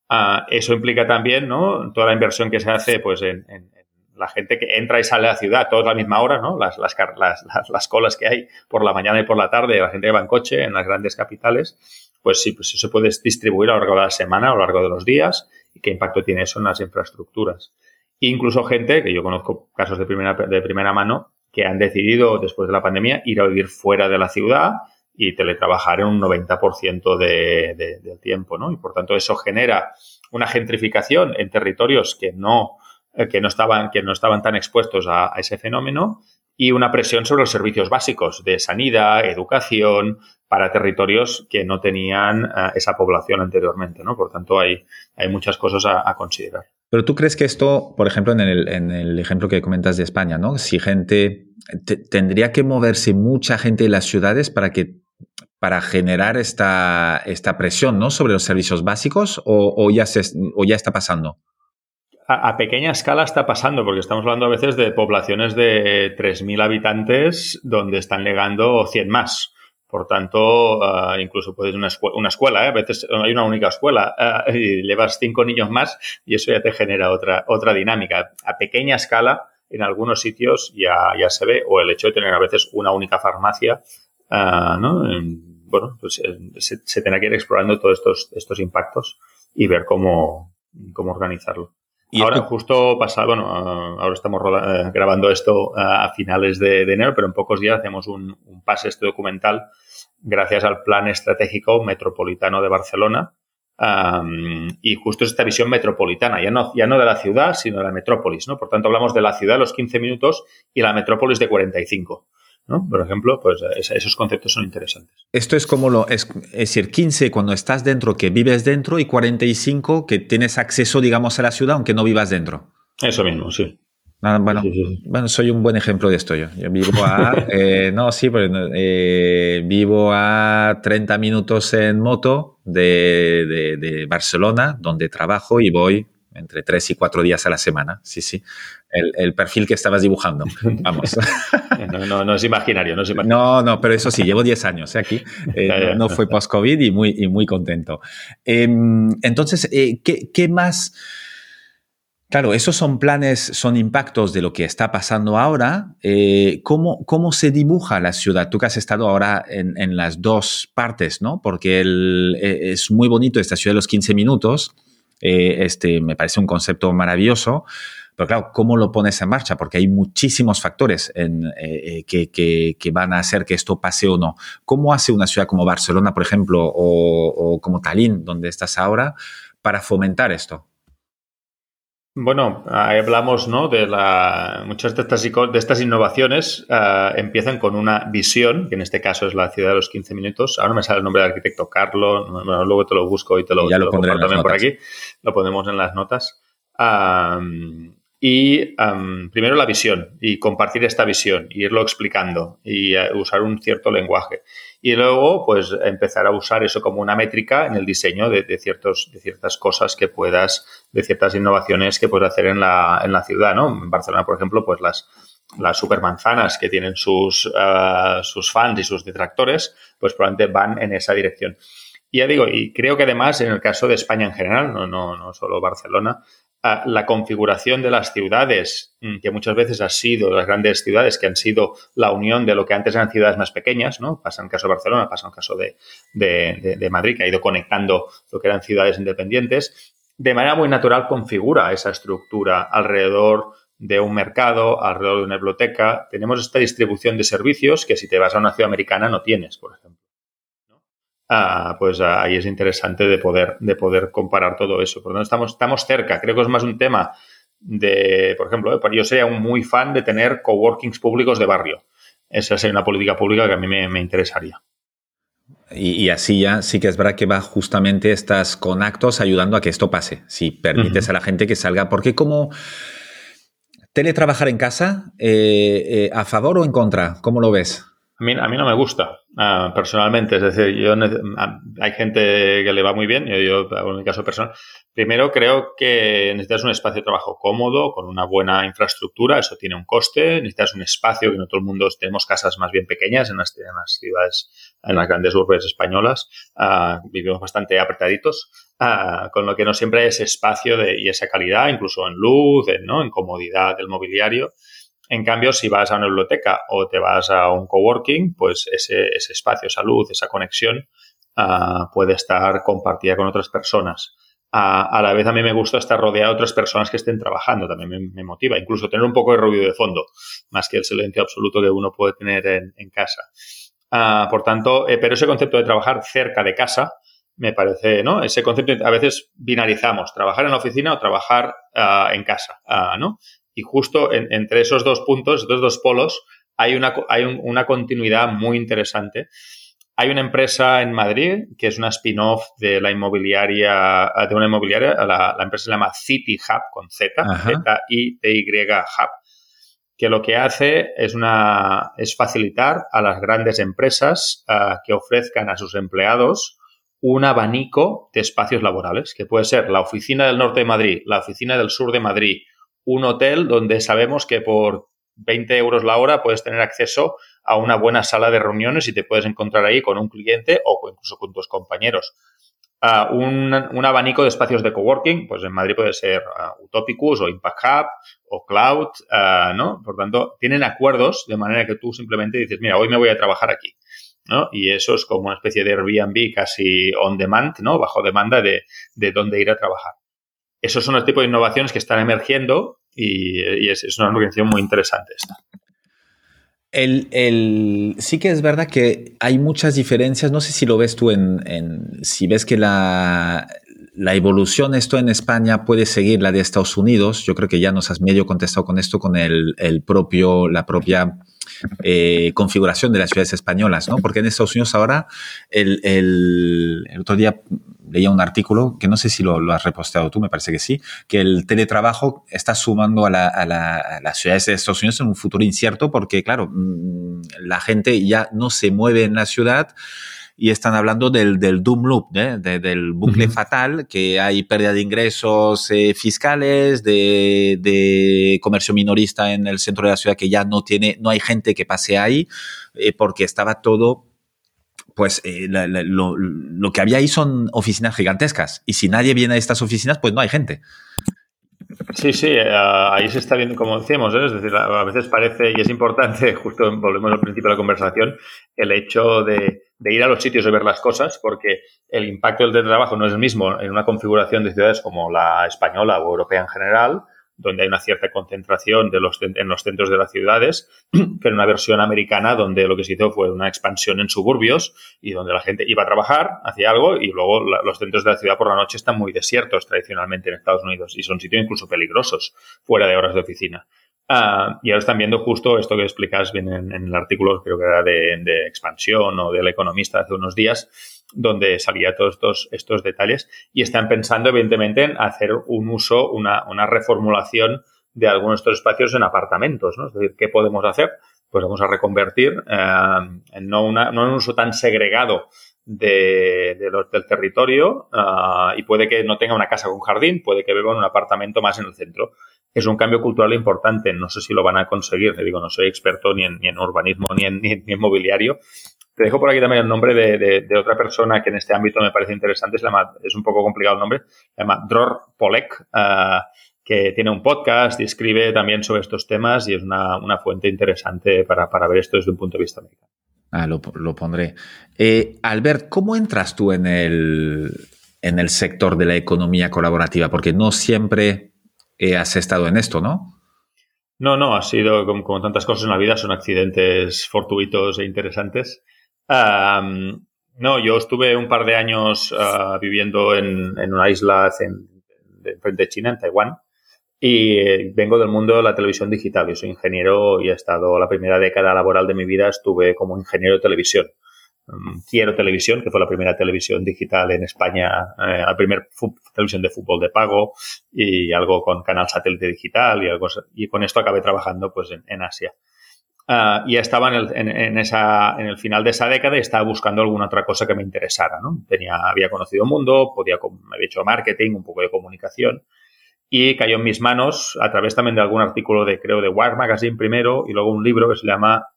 Uh, eso implica también, ¿no? Toda la inversión que se hace, pues, en, en, la gente que entra y sale a la ciudad todas a la misma hora, ¿no? Las, las, las, las, colas que hay por la mañana y por la tarde, la gente que va en coche en las grandes capitales, pues sí, pues eso se puede distribuir a lo largo de la semana, a lo largo de los días, y qué impacto tiene eso en las infraestructuras. incluso gente, que yo conozco casos de primera, de primera mano, que han decidido, después de la pandemia, ir a vivir fuera de la ciudad y teletrabajar en un 90% de, de, del tiempo, ¿no? Y por tanto eso genera una gentrificación en territorios que no eh, que no estaban, que no estaban tan expuestos a, ese fenómeno y una presión sobre los servicios básicos de sanidad, educación, para territorios que no tenían eh, esa población anteriormente, ¿no? Por tanto, hay, hay muchas cosas a, considerar. Pero tú crees que esto, por ejemplo, en el, en el ejemplo que comentas de España, ¿no? Si gente, tendría que moverse mucha gente en las ciudades para que para generar esta, esta presión ¿no? sobre los servicios básicos o, o ya, o ya está pasando? a, pequeña escala está pasando, porque estamos hablando a veces de poblaciones de 3.000 habitantes donde están llegando 100 más. Por tanto, uh, incluso puedes una, una escuela, ¿eh? a veces hay una única escuela uh, y llevas cinco niños más y eso ya te genera otra, otra dinámica. A pequeña escala, en algunos sitios ya, ya se ve, o el hecho de tener a veces una única farmacia, uh, ¿no? bueno, pues se, se tendrá que ir explorando todos estos, estos impactos y ver cómo, cómo organizarlo. Y ahora justo pasado, bueno, ahora estamos eh, grabando esto eh, a finales de, enero, pero en pocos días hacemos un, pase este documental gracias al Plan Estratégico Metropolitano de Barcelona, y justo es esta visión metropolitana, ya no, ya no de la ciudad, sino de la metrópolis, ¿no? Por tanto, hablamos de la ciudad los 15 minutos y la metrópolis de 45. ¿No? Por ejemplo, pues esos conceptos son interesantes. Esto es como lo, es, es, decir, 15 cuando estás dentro, que vives dentro, y 45 que tienes acceso, digamos, a la ciudad, aunque no vivas dentro. Eso mismo, sí. Ah, bueno, bueno, soy un buen ejemplo de esto yo. Yo vivo a, eh, no, sí, pero, eh, vivo a 30 minutos en moto de, de, Barcelona, donde trabajo y voy entre 3 y 4 días a la semana. Sí, sí. El, el perfil que estabas dibujando. Vamos. no, no, no, es imaginario, no es imaginario. No, no, pero eso sí, llevo 10 años ¿eh? aquí. Eh, no, fue post-COVID y muy, y muy contento. Em, entonces, ¿qué, ¿qué más? Claro, esos son planes, son impactos de lo que está pasando ahora. Eh, ¿cómo, ¿cómo, se dibuja la ciudad? Tú que has estado ahora en, en las dos partes, ¿no? Porque el, e, es muy bonito esta ciudad de los 15 minutos. Eh, este, me parece un concepto maravilloso. Pero claro, ¿cómo lo pones en marcha? Porque hay muchísimos factores eh, que, que, que, van a hacer que esto pase o no. ¿Cómo hace una ciudad como Barcelona, por ejemplo, o, o como Tallinn, donde estás ahora, para fomentar esto? Bueno, ahí hablamos ¿no? de la. Muchas de estas, de estas innovaciones uh, empiezan con una visión, que en este caso es la ciudad de los 15 minutos. Ahora me sale el nombre del arquitecto Carlo, bueno, luego te lo busco y te lo, ya lo, pondré también por aquí. Lo ponemos en las notas. Um, y um, primero la visión y compartir esta visión, y irlo explicando y uh, usar un cierto lenguaje y luego pues empezar a usar eso como una métrica en el diseño de, de, ciertos, de ciertas cosas que puedas, de ciertas innovaciones que puedes hacer en la, en la ciudad, ¿no? En Barcelona, por ejemplo, pues las, las supermanzanas que tienen sus, uh, sus fans y sus detractores, pues probablemente van en esa dirección. Y ya digo, y creo que además en el caso de España en general, no, no, no solo Barcelona, la configuración de las ciudades, mm, que muchas veces ha sido, las grandes ciudades que han sido la unión de lo que antes eran ciudades más pequeñas, ¿no? Pasa en el caso de Barcelona, pasa en el caso de, de, de Madrid, que ha ido conectando lo que eran ciudades independientes, de manera muy natural configura esa estructura alrededor de un mercado, alrededor de una biblioteca. Tenemos esta distribución de servicios que si te vas a una ciudad americana no tienes, por ejemplo ah, pues ah, ahí es interesante de poder, de poder comparar todo eso. Por lo tanto, estamos, estamos cerca. Creo que es más un tema de, por ejemplo, eh, yo sería un muy fan de tener coworkings públicos de barrio. Esa sería una política pública que a mí me, me interesaría. Y, y, así ya sí que es verdad que va justamente estás con actos ayudando a que esto pase. Si permites uh -huh. a la gente que salga, porque como teletrabajar en casa, eh, eh, ¿a favor o en contra? ¿Cómo lo ves? A mí, a mí no me gusta. Uh, personalmente, es decir, yo hay gente que le va muy bien, yo, yo en mi caso personal. Primero, creo que necesitas un espacio de trabajo cómodo, con una buena infraestructura, eso tiene un coste. Necesitas un espacio que no todo el mundo tenemos casas más bien pequeñas en las, en las ciudades, en las grandes urbes españolas. Uh, vivimos bastante apretaditos, uh, con lo que no siempre hay espacio de, y esa calidad, incluso en luz, en, ¿no? en comodidad del mobiliario. En cambio, si vas a una biblioteca o te vas a un coworking, pues ese, espacio, esa luz, esa conexión uh, puede estar compartida con otras personas. A la vez a mí me gusta estar rodeado de otras personas que estén trabajando, también me, motiva, incluso tener un poco de ruido de fondo, más que el silencio absoluto que uno puede tener en, casa. Uh, por tanto, eh, pero ese concepto de trabajar cerca de casa, me parece, ¿no? Ese concepto a veces binarizamos, trabajar en la oficina o trabajar uh, en casa, uh, ¿no? Y justo en, entre esos dos puntos, esos dos polos, hay una, hay un, una continuidad muy interesante. Hay una empresa en Madrid que es una spin-off de la inmobiliaria, de una inmobiliaria, la, la, empresa se llama City Hub con Z, Z-I-T-Y Hub, que lo que hace es, una, es facilitar a las grandes empresas uh, que ofrezcan a sus empleados un abanico de espacios laborales, que puede ser la oficina del norte de Madrid, la oficina del sur de Madrid, un hotel donde sabemos que por 20 euros la hora puedes tener acceso a una buena sala de reuniones y te puedes encontrar ahí con un cliente o incluso con tus compañeros. Un, un, abanico de espacios de coworking, pues en Madrid puede ser uh, Utopicus o Impact Hub o Cloud, uh, ¿no? Por tanto, tienen acuerdos de manera que tú simplemente dices, mira, hoy me voy a trabajar aquí, ¿no? Y eso es como una especie de Airbnb casi on demand, ¿no? Bajo demanda de, de dónde ir a trabajar esos son los tipos de innovaciones que están emergiendo y, es, una organización muy interesante esta. El, el, sí que es verdad que hay muchas diferencias, no sé si lo ves tú en si ves que la, la evolución esto en España puede seguir la de Estados Unidos. Yo creo que ya nos has medio contestado con esto, con el, propio, la propia eh, configuración de las ciudades españolas, ¿no? Porque en Estados Unidos ahora, el, el, otro día leía un artículo, que no sé si lo, has reposteado tú, me parece que sí, que el teletrabajo está sumando a, la, a, las ciudades de Estados Unidos en un futuro incierto porque, claro, mm, la gente ya no se mueve en la ciudad y están hablando del, del doom loop, ¿eh? del bucle fatal, que hay pérdida de ingresos eh, fiscales, de, de, comercio minorista en el centro de la ciudad que ya no tiene, no hay gente que pase ahí, eh, porque estaba todo pues lo, lo, que había ahí son oficinas gigantescas. Y si nadie viene a estas oficinas, pues no hay gente. Sí, sí, ahí se está viendo, como decíamos, es decir, a veces parece, y es importante, justo volvemos al principio de la conversación, el hecho de, de ir a los sitios y ver las cosas, porque el impacto del teletrabajo no es el mismo en una configuración de ciudades como la española o europea en general, donde hay una cierta concentración de los, en los centros de las ciudades, que en una versión americana donde lo que se hizo fue una expansión en suburbios y donde la gente iba a trabajar, hacía algo y luego los centros de la ciudad por la noche están muy desiertos tradicionalmente en Estados Unidos y son sitios incluso peligrosos fuera de horas de oficina. Ah, y ahora están viendo justo esto que explicas bien en, el artículo, creo que era de, expansión o del economista hace unos días, donde salía todos estos, estos detalles y están pensando, evidentemente, en hacer un uso, una, una reformulación de algunos de estos espacios en apartamentos, ¿no? Es decir, ¿qué podemos hacer? Pues vamos a reconvertir eh, en no, una, no un uso tan segregado de, del territorio uh, y puede que no tenga una casa con jardín, puede que viva en un apartamento más en el centro es un cambio cultural importante. No sé si lo van a conseguir. Te digo, no soy experto ni en, ni en urbanismo ni en, ni, en, mobiliario. Te dejo por aquí también el nombre de, otra persona que en este ámbito me parece interesante. Es un poco complicado el nombre. Se llama Dror Polek, uh, que tiene un podcast y escribe también sobre estos temas y es una, una fuente interesante para, para, ver esto desde un punto de vista americano. Ah, lo, pondré. Eh, Albert, ¿cómo entras tú en el, en el sector de la economía colaborativa? Porque no siempre eh, has estado en esto, ¿no? No, no, ha sido como, tantas cosas en la vida, son accidentes fortuitos e interesantes. no, yo estuve un par de años ah, viviendo en, una isla en, frente de China, en Taiwán, y eh, vengo del mundo de la televisión digital. Yo soy ingeniero y he estado la primera década laboral de mi vida, estuve como ingeniero de televisión. Mm, Quiero Televisión, que fue la primera televisión digital en España, eh, la primera televisión de fútbol de pago y algo con canal satélite digital y algo y con esto acabé trabajando pues en, Asia. Uh, y estaba en el, en, esa, final de esa década y estaba buscando alguna otra cosa que me interesara, ¿no? Tenía, había conocido el mundo, podía, me había hecho marketing, un poco de comunicación y cayó en mis manos a través también de algún artículo de, creo, de Wire Magazine primero y luego un libro que se llama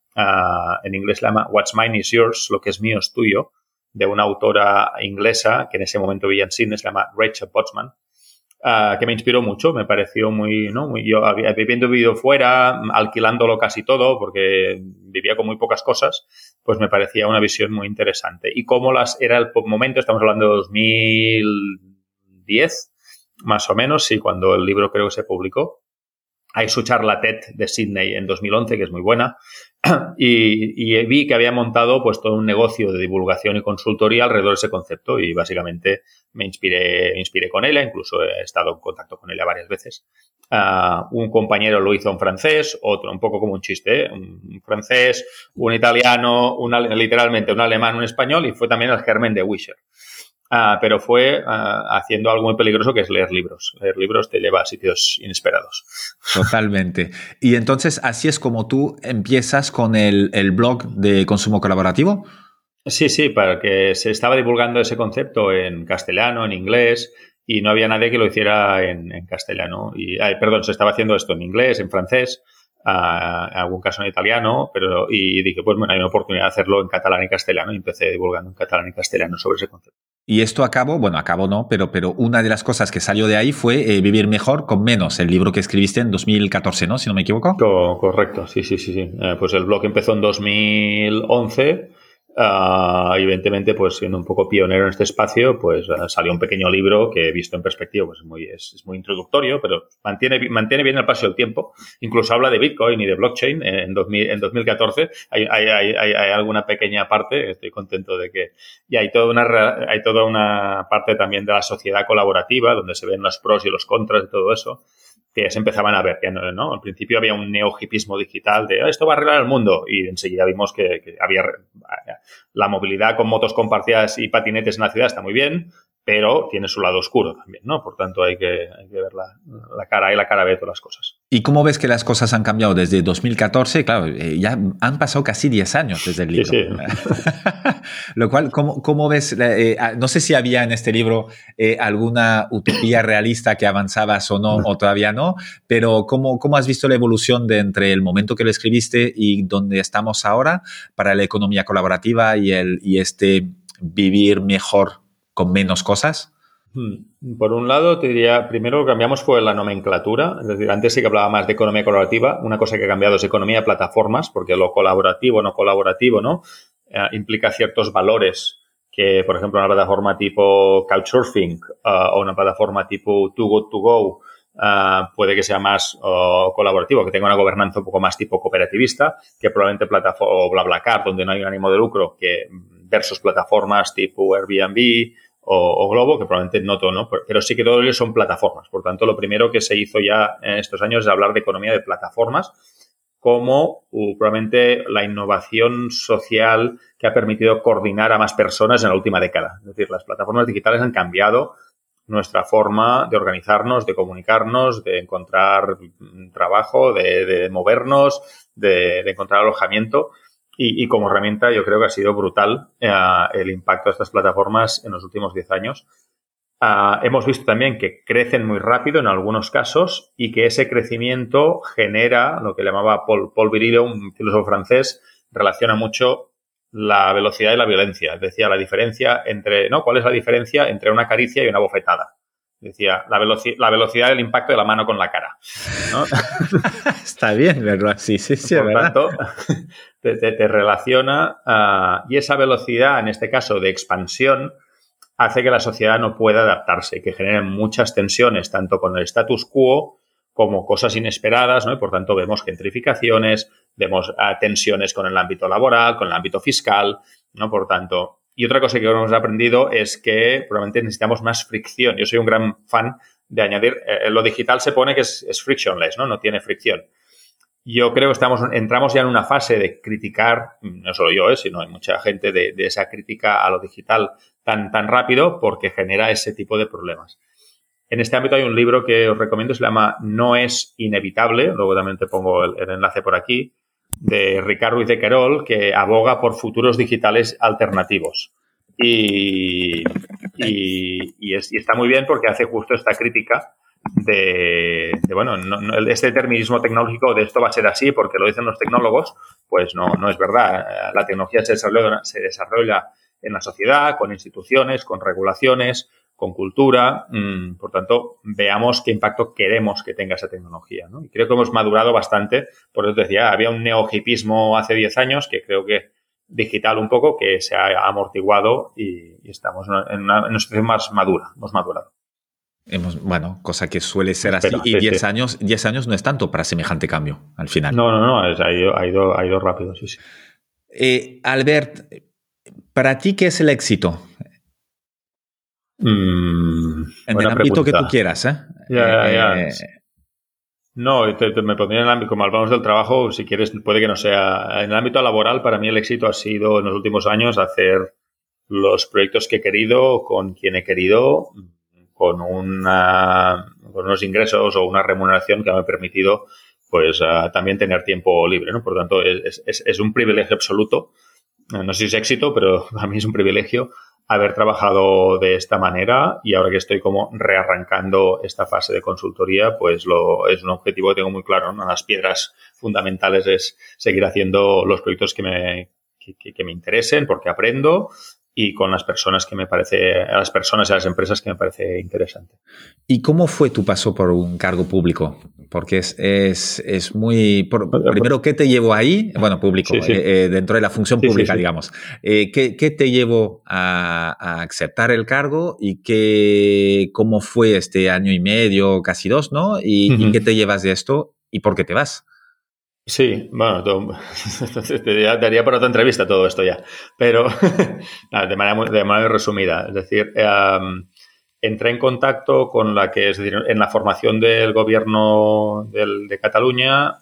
en inglés se llama What's Mine is Yours, lo que es mío es tuyo, de una autora inglesa que en ese momento vivía en Sydney, se llama Rachel Pottsman, que me inspiró mucho, me pareció muy, ¿no? Muy, yo habiendo vivido fuera, alquilándolo casi todo, porque vivía con muy pocas cosas, pues me parecía una visión muy interesante. Y cómo las, era el momento, estamos hablando de 2010, más o menos, sí, cuando el libro creo que se publicó. Hay su charla TED de Sydney en 2011, que es muy buena, y, vi que había montado pues todo un negocio de divulgación y consultoría alrededor de ese concepto y básicamente me inspiré, inspiré con ella, incluso he estado en contacto con ella varias veces. Uh, un compañero lo hizo en francés, otro un poco como un chiste, ¿eh? un francés, un italiano, una, literalmente un alemán, un español y fue también el germen de Wisher. Ah, pero fue ah, haciendo algo muy peligroso que es leer libros. Leer libros te lleva a sitios inesperados. Totalmente. Y entonces, así es como tú empiezas con el, blog de consumo colaborativo. Sí, sí, para que se estaba divulgando ese concepto en castellano, en inglés, y no había nadie que lo hiciera en, castellano. Y, perdón, se estaba haciendo esto en inglés, en francés, a, algún caso en italiano, pero y dije, pues bueno, hay una oportunidad de hacerlo en catalán y castellano y empecé divulgando en catalán y castellano sobre ese concepto. Y esto acabó, bueno, acabó no, pero, pero una de las cosas que salió de ahí fue eh, Vivir mejor con menos, el libro que escribiste en 2014, ¿no? Si no me equivoco. correcto, sí, sí, sí, sí. Eh, pues el blog empezó en 2011 Uh, evidentemente, pues siendo un poco pionero en este espacio, pues uh, salió un pequeño libro que visto en perspectiva pues muy, es, es, muy introductorio, pero mantiene, mantiene bien el paso del tiempo. Incluso habla de Bitcoin y de blockchain en, 2000, en 2014. Hay, hay, hay, hay, alguna pequeña parte, estoy contento de que... Y hay toda, una, hay toda una parte también de la sociedad colaborativa, donde se ven los pros y los contras de todo eso que se empezaban a ver. Que, ¿no? Al principio había un neohipismo digital de esto va a arreglar el mundo y enseguida vimos que, que había la movilidad con motos compartidas y patinetes en la ciudad está muy bien, pero tiene su lado oscuro también, ¿no? Por tanto, hay que, hay que ver la, la, cara y la cara de todas las cosas. ¿Y cómo ves que las cosas han cambiado desde 2014? Claro, eh, ya han pasado casi 10 años desde el libro. Sí, sí. Lo cual, ¿cómo, cómo ves? Eh, ah, no sé si había en este libro eh, alguna utopía realista que avanzabas o no, o todavía no, pero ¿cómo, ¿cómo has visto la evolución de entre el momento que lo escribiste y donde estamos ahora para la economía colaborativa y, el, y este vivir mejor con menos cosas? Hmm. Por un lado, te diría, primero lo que cambiamos fue la nomenclatura, es decir, antes sí que hablaba más de economía colaborativa, una cosa que ha cambiado es economía de plataformas, porque lo colaborativo, no colaborativo, ¿no? Eh, implica ciertos valores que, por ejemplo, una plataforma tipo Couchsurfing uh, o una plataforma tipo Too Good To Go uh, puede que sea más uh, colaborativo, que tenga una gobernanza un poco más tipo cooperativista, que probablemente plataforma o BlaBlaCar, donde no hay un ánimo de lucro, que versus plataformas tipo Airbnb o, o, Globo, que probablemente no todo, ¿no? Pero sí que todos ellos son plataformas. Por tanto, lo primero que se hizo ya en estos años es hablar de economía de plataformas como uh, probablemente la innovación social que ha permitido coordinar a más personas en la última década. Es decir, las plataformas digitales han cambiado nuestra forma de organizarnos, de comunicarnos, de encontrar trabajo, de, de movernos, de encontrar alojamiento y, como herramienta yo creo que ha sido brutal eh, el impacto de estas plataformas en los últimos 10 años. Uh, hemos visto también que crecen muy rápido en algunos casos y que ese crecimiento genera lo que llamaba Paul, Paul Virilio, un filósofo francés, relaciona mucho la velocidad y la violencia. Decía la diferencia entre, ¿no? ¿Cuál es la diferencia entre una caricia y una bofetada? Decía, la, veloci la velocidad del impacto de la mano con la cara. ¿no? Está bien verlo así, sí, sí. Por tanto, te, te, te relaciona uh, y esa velocidad, en este caso de expansión, hace que la sociedad no pueda adaptarse, que generen muchas tensiones, tanto con el status quo como cosas inesperadas, ¿no? Y por tanto vemos gentrificaciones, vemos uh, tensiones con el ámbito laboral, con el ámbito fiscal, ¿no? Por tanto, y otra cosa que hemos aprendido es que probablemente necesitamos más fricción. Yo soy un gran fan de añadir, eh, lo digital se pone que es, es, frictionless, ¿no? No tiene fricción. Yo creo que estamos, entramos ya en una fase de criticar, no solo yo, eh, sino hay mucha gente de, esa crítica a lo digital tan, tan rápido porque genera ese tipo de problemas. En este ámbito hay un libro que os recomiendo, se llama No es inevitable, luego también te pongo el enlace por aquí, de Ricardo Ruiz de Querol, que aboga por futuros digitales alternativos. Y, y, y, es, y, está muy bien porque hace justo esta crítica de, de bueno, no, no, este determinismo tecnológico de esto va a ser así porque lo dicen los tecnólogos, pues no, no es verdad. La tecnología se desarrolla, se desarrolla en la sociedad, con instituciones, con regulaciones, con cultura. Mmm, por tanto, veamos qué impacto queremos que tenga esa tecnología. ¿no? Y creo que hemos madurado bastante. Por eso decía, había un neohipismo hace 10 años que creo que digital un poco, que se ha amortiguado y, y estamos en una, en una, situación más madura, hemos madurado. Hemos, bueno, cosa que suele ser así. Pero, y 10 sí, años, 10 años no es tanto para semejante cambio al final. No, no, no, es, ha, ido, ha, ido, ha ido rápido, sí, sí. Eh, Albert, ¿para ti qué es el éxito? Mm, en el ámbito pregunta. que tú quieras, ¿eh? Ya, ya, ya. Eh, no, te, te, me pondría en el ámbito, como hablamos del trabajo, si quieres, puede que no sea. En el ámbito laboral, para mí el éxito ha sido en los últimos años hacer los proyectos que he querido, con quien he querido, con, una, con unos ingresos o una remuneración que me ha permitido pues uh, también tener tiempo libre, ¿no? Por lo tanto, es, es, es un privilegio absoluto. No sé si es éxito, pero a mí es un privilegio haber trabajado de esta manera y ahora que estoy como rearrancando esta fase de consultoría, pues lo, es un objetivo que tengo muy claro. ¿no? Las piedras fundamentales es seguir haciendo los proyectos que me, que, que me interesen porque aprendo y con las personas que me parece, a las personas y a las empresas que me parece interesante. ¿Y cómo fue tu paso por un cargo público? Porque es, es, es muy... primero, ¿qué te llevó ahí? Bueno, público, eh, eh, dentro de la función pública, digamos. Eh, ¿qué, ¿qué, te llevó a, a, aceptar el cargo y qué, cómo fue este año y medio, casi dos, ¿no? ¿Y, ¿y qué te llevas de esto y por qué te vas? Sí, bueno, te daría por otra entrevista todo esto ya, pero de, manera muy, de manera resumida. Es decir, entré en contacto con la que, es decir, en la formación del gobierno de Cataluña,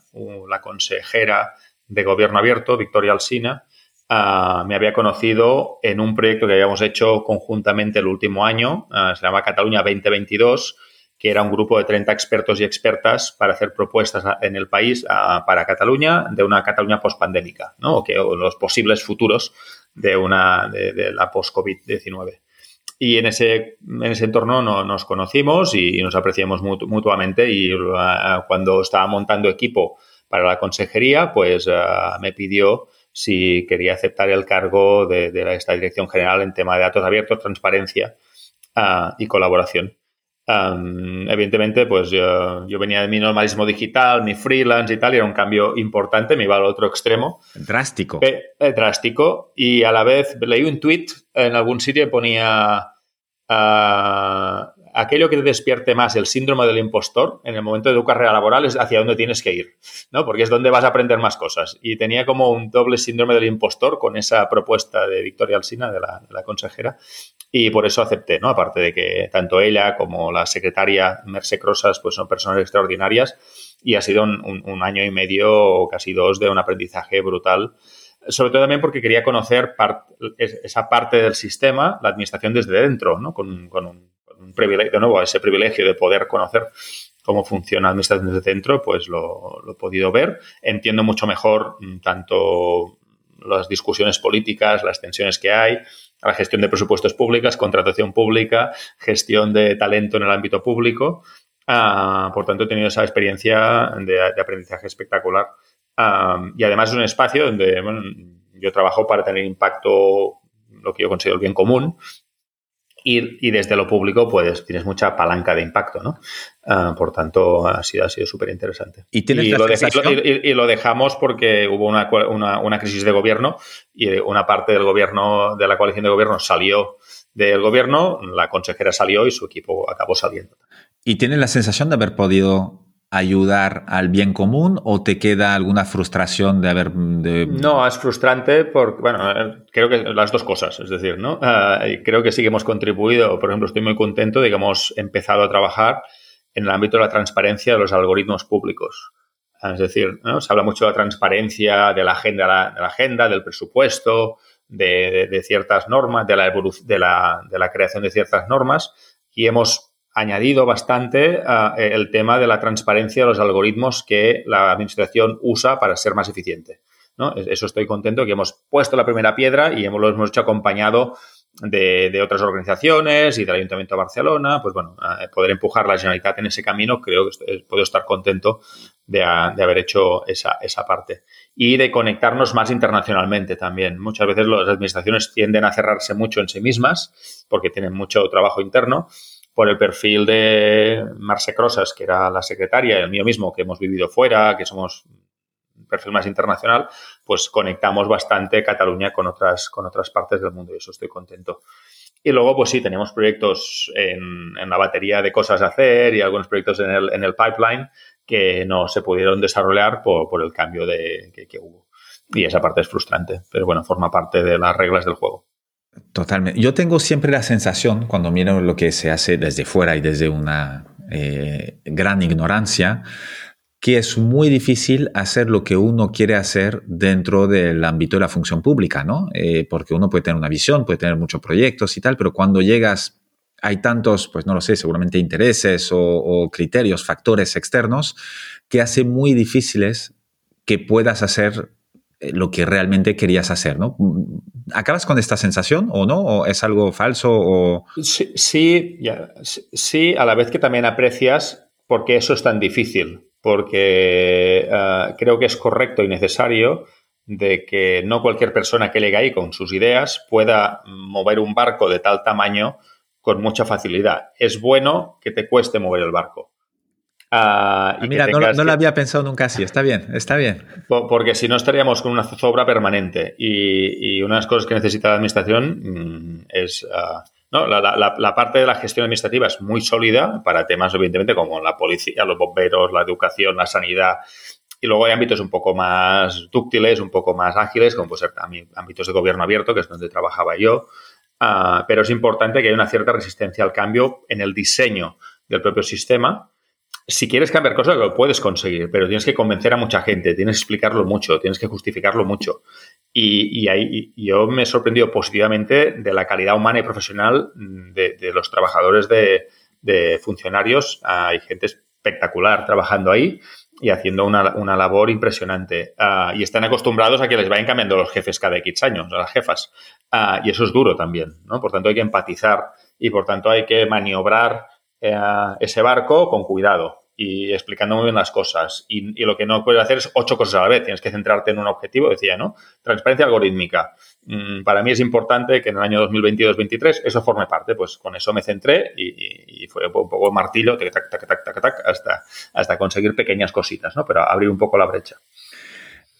la consejera de gobierno abierto, Victoria Alsina, ah, me había conocido en un proyecto que habíamos hecho conjuntamente el último año, ah, se llama Cataluña 2022 que era un grupo de 30 expertos y expertas para hacer propuestas en el país para Cataluña de una Cataluña pospandémica, ¿no? O los posibles futuros de una de, la post-COVID-19. Y en ese, en ese entorno no, nos conocimos y nos apreciamos mutuamente y cuando estaba montando equipo para la consejería, pues me pidió si quería aceptar el cargo de, esta dirección general en tema de datos abiertos, transparencia y colaboración evidentemente, pues yo, venía de mi normalismo digital, mi freelance y tal, y era un cambio importante, me iba al otro extremo. Drástico. Eh, drástico. Y a la vez leí un tweet en algún sitio que ponía ah, aquello que te despierte más el síndrome del impostor en el momento de tu carrera laboral es hacia dónde tienes que ir, ¿no? Porque es donde vas a aprender más cosas. Y tenía como un doble síndrome del impostor con esa propuesta de Victoria Alsina, de la, consejera, y por eso acepté, ¿no? Aparte de que tanto ella como la secretaria Merce Crosas pues son personas extraordinarias y ha sido un, año y medio o casi dos de un aprendizaje brutal sobre todo también porque quería conocer esa parte del sistema, la administración desde dentro, ¿no? con, un, privilegio, de nuevo, ese privilegio de poder conocer cómo funciona la administración desde dentro, pues lo, lo, he podido ver. Entiendo mucho mejor mm, tanto las discusiones políticas, las tensiones que hay, la gestión de presupuestos públicos, contratación pública, gestión de talento en el ámbito público. Ah, por tanto, he tenido esa experiencia de, aprendizaje espectacular. Ah, y además es un espacio donde yo trabajo para tener impacto, lo que yo considero el bien común, y, desde lo público, pues tienes mucha palanca de impacto, ¿no? Ah, por tanto, ha sido, ha sido súper interesante. ¿Y, y, lo y, lo dejamos porque hubo una, una, una, crisis de gobierno y una parte del gobierno, de la coalición de gobierno salió del gobierno, la consejera salió y su equipo acabó saliendo. ¿Y tienes la sensación de haber podido ayudar al bien común o te queda alguna frustración de haber... No, es frustrante porque, bueno, eh, creo que las dos cosas, es decir, ¿no? Ah, creo que sí que hemos contribuido, por ejemplo, estoy muy contento de que hemos empezado a trabajar en el ámbito de la transparencia de los algoritmos públicos. Es decir, ¿no? se habla mucho de la transparencia de la agenda, de la agenda del presupuesto, de, ciertas normas, de la, de, de la creación de ciertas normas y hemos añadido bastante uh, el tema de la transparencia de los algoritmos que la administración usa para ser más eficiente. Eso estoy contento que hemos puesto la primera piedra y hemos, lo hemos hecho acompañado de, otras organizaciones y del Ayuntamiento de Barcelona. Pues bueno, uh, poder empujar la Generalitat en ese camino, creo que estoy, puedo estar contento de, uh, de haber hecho esa, esa, parte. Y de conectarnos más internacionalmente también. Muchas veces las administraciones tienden a cerrarse mucho en sí mismas porque tienen mucho trabajo interno por el perfil de Marce Crosas, que era la secretaria, y el mío mismo, que hemos vivido fuera, que somos un perfil más internacional, pues conectamos bastante Cataluña con otras, con otras partes del mundo y eso estoy contento. Y luego, pues sí, teníamos proyectos en, la batería de cosas a hacer y algunos proyectos en el, en el pipeline que no se pudieron desarrollar por, el cambio de, que hubo. Y esa parte es frustrante, pero bueno, forma parte de las reglas del juego. Totalmente. Yo tengo siempre la sensación, cuando miro lo que se hace desde fuera y desde una eh, gran ignorancia, que es muy difícil hacer lo que uno quiere hacer dentro del ámbito de la función pública, ¿no? Eh, porque uno puede tener una visión, puede tener muchos proyectos y tal, pero cuando llegas, hay tantos, pues no lo sé, seguramente intereses o, o criterios, factores externos, que hace muy difíciles que puedas hacer lo que realmente querías hacer, ¿no? ¿Acabas con esta sensación o no? ¿O es algo falso? O... Sí, sí, sí, a la vez que también aprecias por qué eso es tan difícil, porque uh, creo que es correcto y necesario de que no cualquier persona que llegue ahí con sus ideas pueda mover un barco de tal tamaño con mucha facilidad. Es bueno que te cueste mover el barco. Ah, y mira, no, lo había pensado nunca así. Está bien, está bien. Porque si no estaríamos con una zozobra permanente. Y, una de las cosas que necesita la administración mm, es. Ah, no, la, parte de la gestión administrativa es muy sólida para temas, evidentemente, como la policía, los bomberos, la educación, la sanidad. Y luego hay ámbitos un poco más dúctiles, un poco más ágiles, como puede ser ámbitos de gobierno abierto, que es donde trabajaba yo. Ah, pero es importante que haya una cierta resistencia al cambio en el diseño del propio sistema si quieres cambiar cosas, lo puedes conseguir, pero tienes que convencer a mucha gente, tienes que explicarlo mucho, tienes que justificarlo mucho. Y, ahí yo me he sorprendido positivamente de la calidad humana y profesional de, los trabajadores de, funcionarios. Hay gente espectacular trabajando ahí y haciendo una, labor impresionante. Ah, y están acostumbrados a que les vayan cambiando los jefes cada X años, a las jefas. Ah, y eso es duro también, ¿no? Por tanto, hay que empatizar y por tanto hay que maniobrar ese barco con cuidado y explicando muy bien las cosas. Y, lo que no puedes hacer es ocho cosas a la vez. Tienes que centrarte en un objetivo, decía, ¿no? Transparencia algorítmica. Mm, para mí es importante que en el año 2022-2023 eso forme parte. Pues con eso me centré y, fue un poco martillo, tac, tac, tac, tac, tac, hasta, hasta conseguir pequeñas cositas, ¿no? Pero abrir un poco la brecha.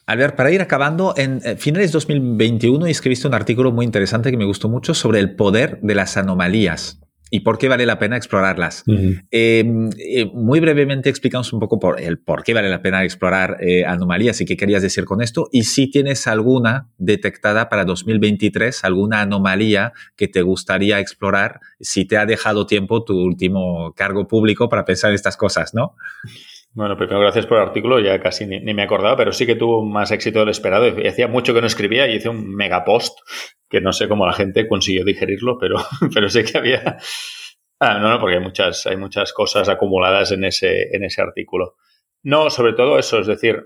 Albert, para ir acabando, en eh, finales de 2021 escribiste un artículo muy interesante que me gustó mucho sobre el poder de las anomalías y por qué vale la pena explorarlas. Em, eh, muy brevemente explicamos un poco por el por qué vale la pena explorar eh, anomalías y qué querías decir con esto. Y si tienes alguna detectada para 2023, alguna anomalía que te gustaría explorar, si te ha dejado tiempo tu último cargo público para pensar en estas cosas, ¿no? Bueno, primero gracias por el artículo, ya casi ni, me acordaba, pero sí que tuvo más éxito del esperado. Hacía mucho que no escribía y hice un mega post que no sé cómo la gente consiguió digerirlo, pero, pero sé que había... Ah, no, no, porque hay muchas, hay muchas cosas acumuladas en ese, en ese artículo. No, sobre todo eso, es decir,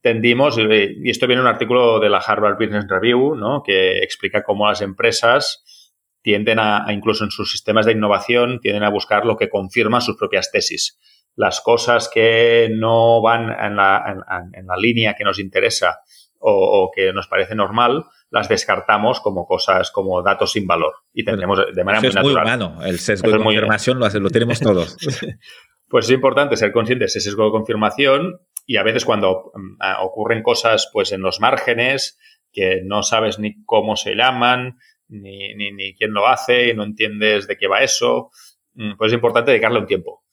tendimos, y esto viene en un artículo de la Harvard Business Review, ¿no? que explica cómo las empresas tienden a, incluso en sus sistemas de innovación, tienden a buscar lo que confirma sus propias tesis las cosas que no van en la, en, la línea que nos interesa o, que nos parece normal, las descartamos como cosas, como datos sin valor. Y tendremos de manera muy natural. Muy humano. El sesgo de confirmación lo, lo tenemos todos. pues es importante ser conscientes de ese sesgo de confirmación y a veces cuando mm, ocurren cosas pues en los márgenes que no sabes ni cómo se llaman, ni, ni, ni quién lo hace, y no entiendes de qué va eso, mm, pues es importante dedicarle un tiempo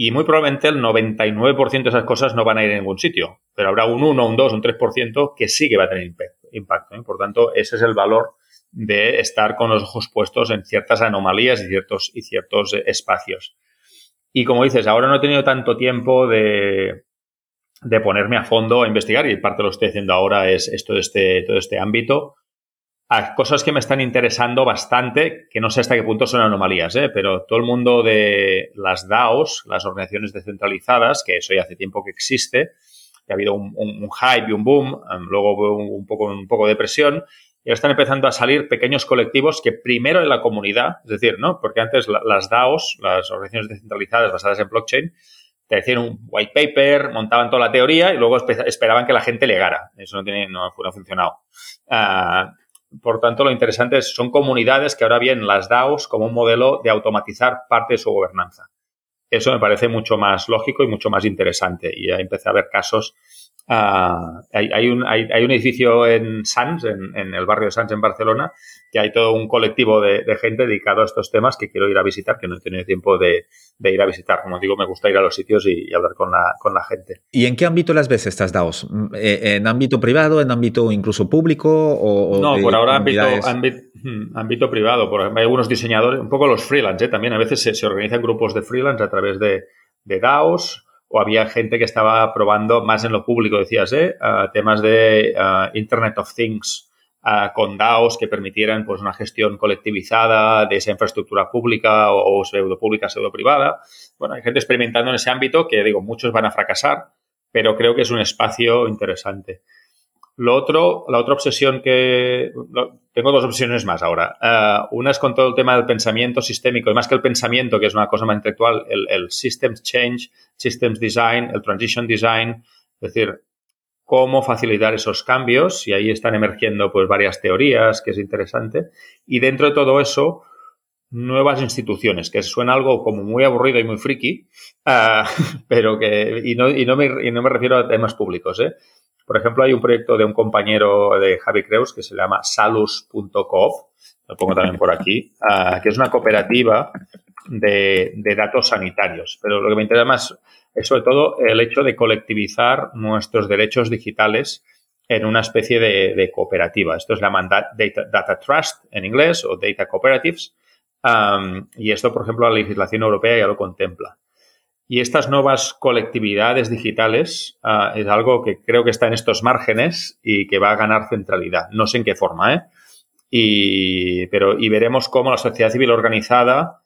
y muy probablemente el 99% de esas cosas no van a ir a ningún sitio, pero habrá un 1, un 2, un 3% que sí que va a tener impacto. ¿eh? Por tanto, ese es el valor de estar con los ojos puestos en ciertas anomalías y ciertos, y ciertos espacios. Y como dices, ahora no he tenido tanto tiempo de, de ponerme a fondo a investigar y parte de lo que estoy haciendo ahora es este, todo este ámbito cosas que me están interesando bastante, que no sé hasta qué punto son anomalías, ¿eh? pero todo el mundo de las DAOs, las organizaciones descentralizadas, que eso ya hace tiempo que existe, que ha habido un, hype y un boom, em, luego un, poco, un poco de presión, y ahora están empezando a salir pequeños colectivos que primero en la comunidad, es decir, ¿no? Porque antes las DAOs, las organizaciones descentralizadas basadas en blockchain, te decían un white paper, montaban toda la teoría y luego esperaban que la gente legara. Eso no, tiene, no, ha funcionado. Ah, por tanto, lo interesante es, son comunidades que ahora vienen las DAOs como un modelo de automatizar parte de su gobernanza. Eso me parece mucho más lógico y mucho más interesante. Y ya empecé a ver casos. Uh, hay, hay, un, hay, hay, un edificio en Sants, en, en, el barrio de Sants, en Barcelona, que hay todo un colectivo de, de, gente dedicado a estos temas que quiero ir a visitar, que no he tenido tiempo de, de ir a visitar. Como digo, me gusta ir a los sitios y, y, hablar con la, con la gente. ¿Y en qué ámbito las ves estas DAOs? Eh, ¿En ámbito privado, en ámbito incluso público? O, no, por ahora ámbito, ámbito, hmm, ámbito, privado. Por ejemplo, hay algunos diseñadores, un poco los freelance, ¿eh? también a veces se, se organizan grupos de freelance a través de, de DAOs o había gente que estaba probando más en lo público, decías, ¿eh? temas de Internet of Things con DAOs que permitieran pues, una gestión colectivizada de esa infraestructura pública o, pseudo pública, pseudo privada. Bueno, hay gente experimentando en ese ámbito que, digo, muchos van a fracasar, pero creo que es un espacio interesante. Lo otro, la otra obsesión que... tengo dos obsesiones más ahora. Uh, una es con todo el tema del pensamiento sistémico, y más que el pensamiento, que es una cosa más intelectual, el, el systems change, systems design, el transition design. Es decir, cómo facilitar esos cambios y ahí están emergiendo pues varias teorías que es interesante y dentro de todo eso nuevas instituciones, que suena algo como muy aburrido y muy friki, ah, pero que, y no, y, no me, y no me refiero a temas públicos, ¿eh? Por ejemplo, hay un proyecto de un compañero de Javi Creus que se llama salus.coop, lo pongo también por aquí, ah, que es una cooperativa de, datos sanitarios. Pero lo que me interesa más es sobre todo el hecho de colectivizar nuestros derechos digitales en una especie de, cooperativa. Esto es la data, data, Trust en inglés o Data Cooperatives. y esto, por ejemplo, la legislación europea ya lo contempla. Y estas nuevas colectividades digitales uh, es algo que creo que está en estos márgenes y que va a ganar centralidad. No sé en qué forma, ¿eh? Pero, y veremos cómo la sociedad civil organizada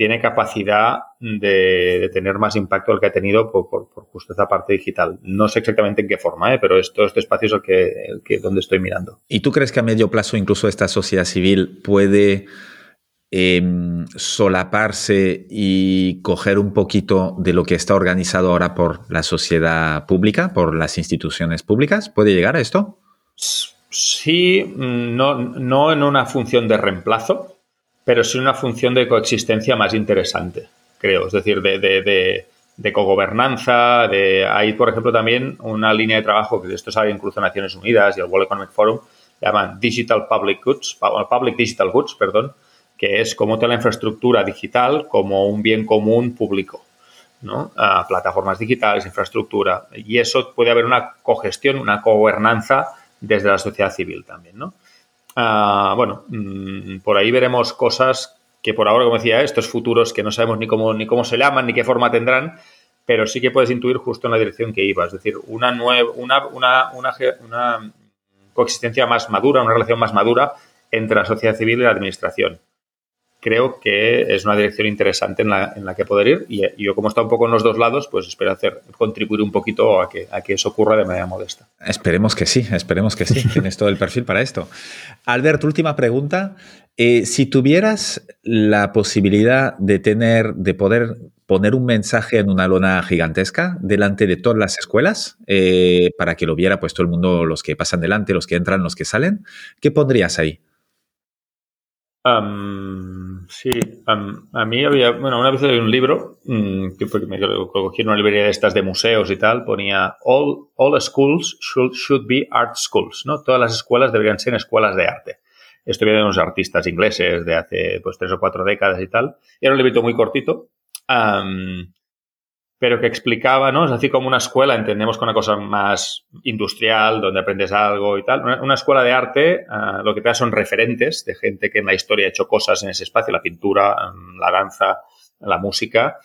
tiene capacidad de, tener más impacto del que ha tenido por, justo esta parte digital. No sé exactamente en qué forma, ¿eh? pero esto, este espacio es el que, el que, donde estoy mirando. ¿Y tú crees que a medio plazo incluso esta sociedad civil puede em, solaparse y coger un poquito de lo que está organizado ahora por la sociedad pública, por las instituciones públicas? ¿Puede llegar a esto? Sí, mm, no, no en una función de reemplazo, pero sí una función de coexistencia más interesante, creo. Es decir, de, de, de, cogobernanza, de... Hay, por ejemplo, también una línea de trabajo que esto sale incluso Naciones Unidas y el World Economic Forum, llaman Digital Public Goods, Public Digital Goods, perdón, que es como toda la infraestructura digital como un bien común público. ¿no? Plataformas digitales, infraestructura. Y eso puede haber una cogestión, una cogobernanza desde la sociedad civil también, ¿no? Ah, bueno, mm, por ahí veremos cosas que por ahora, como decía, estos futuros que no sabemos ni cómo, ni cómo se llaman ni qué forma tendrán, pero sí que puedes intuir justo en la dirección que iba. Es decir, una, nueva, una, una, una, coexistencia más madura, una relación más madura entre la sociedad civil y la administración creo que es una dirección interesante en la, en la que poder ir y, yo como está un poco en los dos lados, pues espero hacer contribuir un poquito a que, a que eso ocurra de manera modesta. Esperemos que sí, esperemos que sí. Tienes todo el perfil para esto. Albert, última pregunta. Eh, si tuvieras la posibilidad de tener, de poder poner un mensaje en una lona gigantesca delante de todas las escuelas eh, para que lo viera pues todo el mundo, los que pasan delante, los que entran, los que salen, ¿qué pondrías ahí? Sí, a mí había, bueno, una vez leí un libro mm, que me cogí en una librería de estas de museos y tal, ponía all, all schools should, should be art schools, ¿no? Todas las escuelas deberían ser escuelas de arte. Esto viene de unos artistas ingleses de hace pues tres o cuatro décadas y tal. Era un librito muy cortito pero que explicaba, ¿no? Es así como una escuela, entendemos con una cosa más industrial, donde aprendes algo y tal. Una, escuela de arte, ah, lo que te da son referentes de gente que en la historia ha hecho cosas en ese espacio, la pintura, mm, la danza, la música,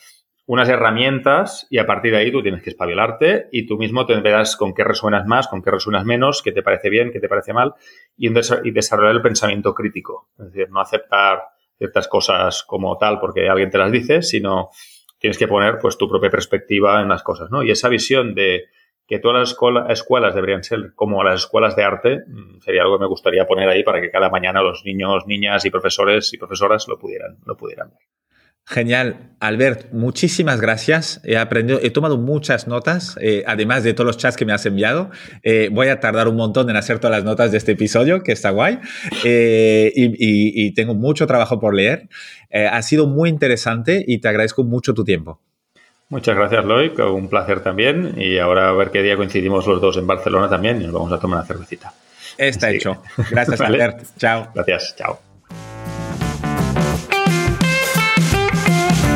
unas herramientas y a partir de ahí tú tienes que espabilarte y tú mismo te verás con qué resuenas más, con qué resuenas menos, qué te parece bien, qué te parece mal y, y desarrollar el pensamiento crítico. Es decir, no aceptar ciertas cosas como tal porque alguien te las dice, sino tienes que poner pues tu propia perspectiva en las cosas, ¿no? Y esa visión de que todas las escuelas deberían ser como las escuelas de arte mm, sería algo que me gustaría poner ahí para que cada mañana los niños, niñas y profesores y profesoras lo pudieran, lo pudieran ver. Genial. Albert, muchísimas gracias. He aprendido, he tomado muchas notas, eh, además de todos los chats que me has enviado. Eh, voy a tardar un montón en hacer todas las notas de este episodio, que está guay. Eh, y, tengo mucho trabajo por leer. ha sido muy interesante y te agradezco mucho tu tiempo. Muchas gracias, Loic. Un placer también. Y ahora a ver qué día coincidimos los dos en Barcelona también y nos vamos a tomar una cervecita. Está hecho. Gracias, Albert. Chao. Gracias. Chao.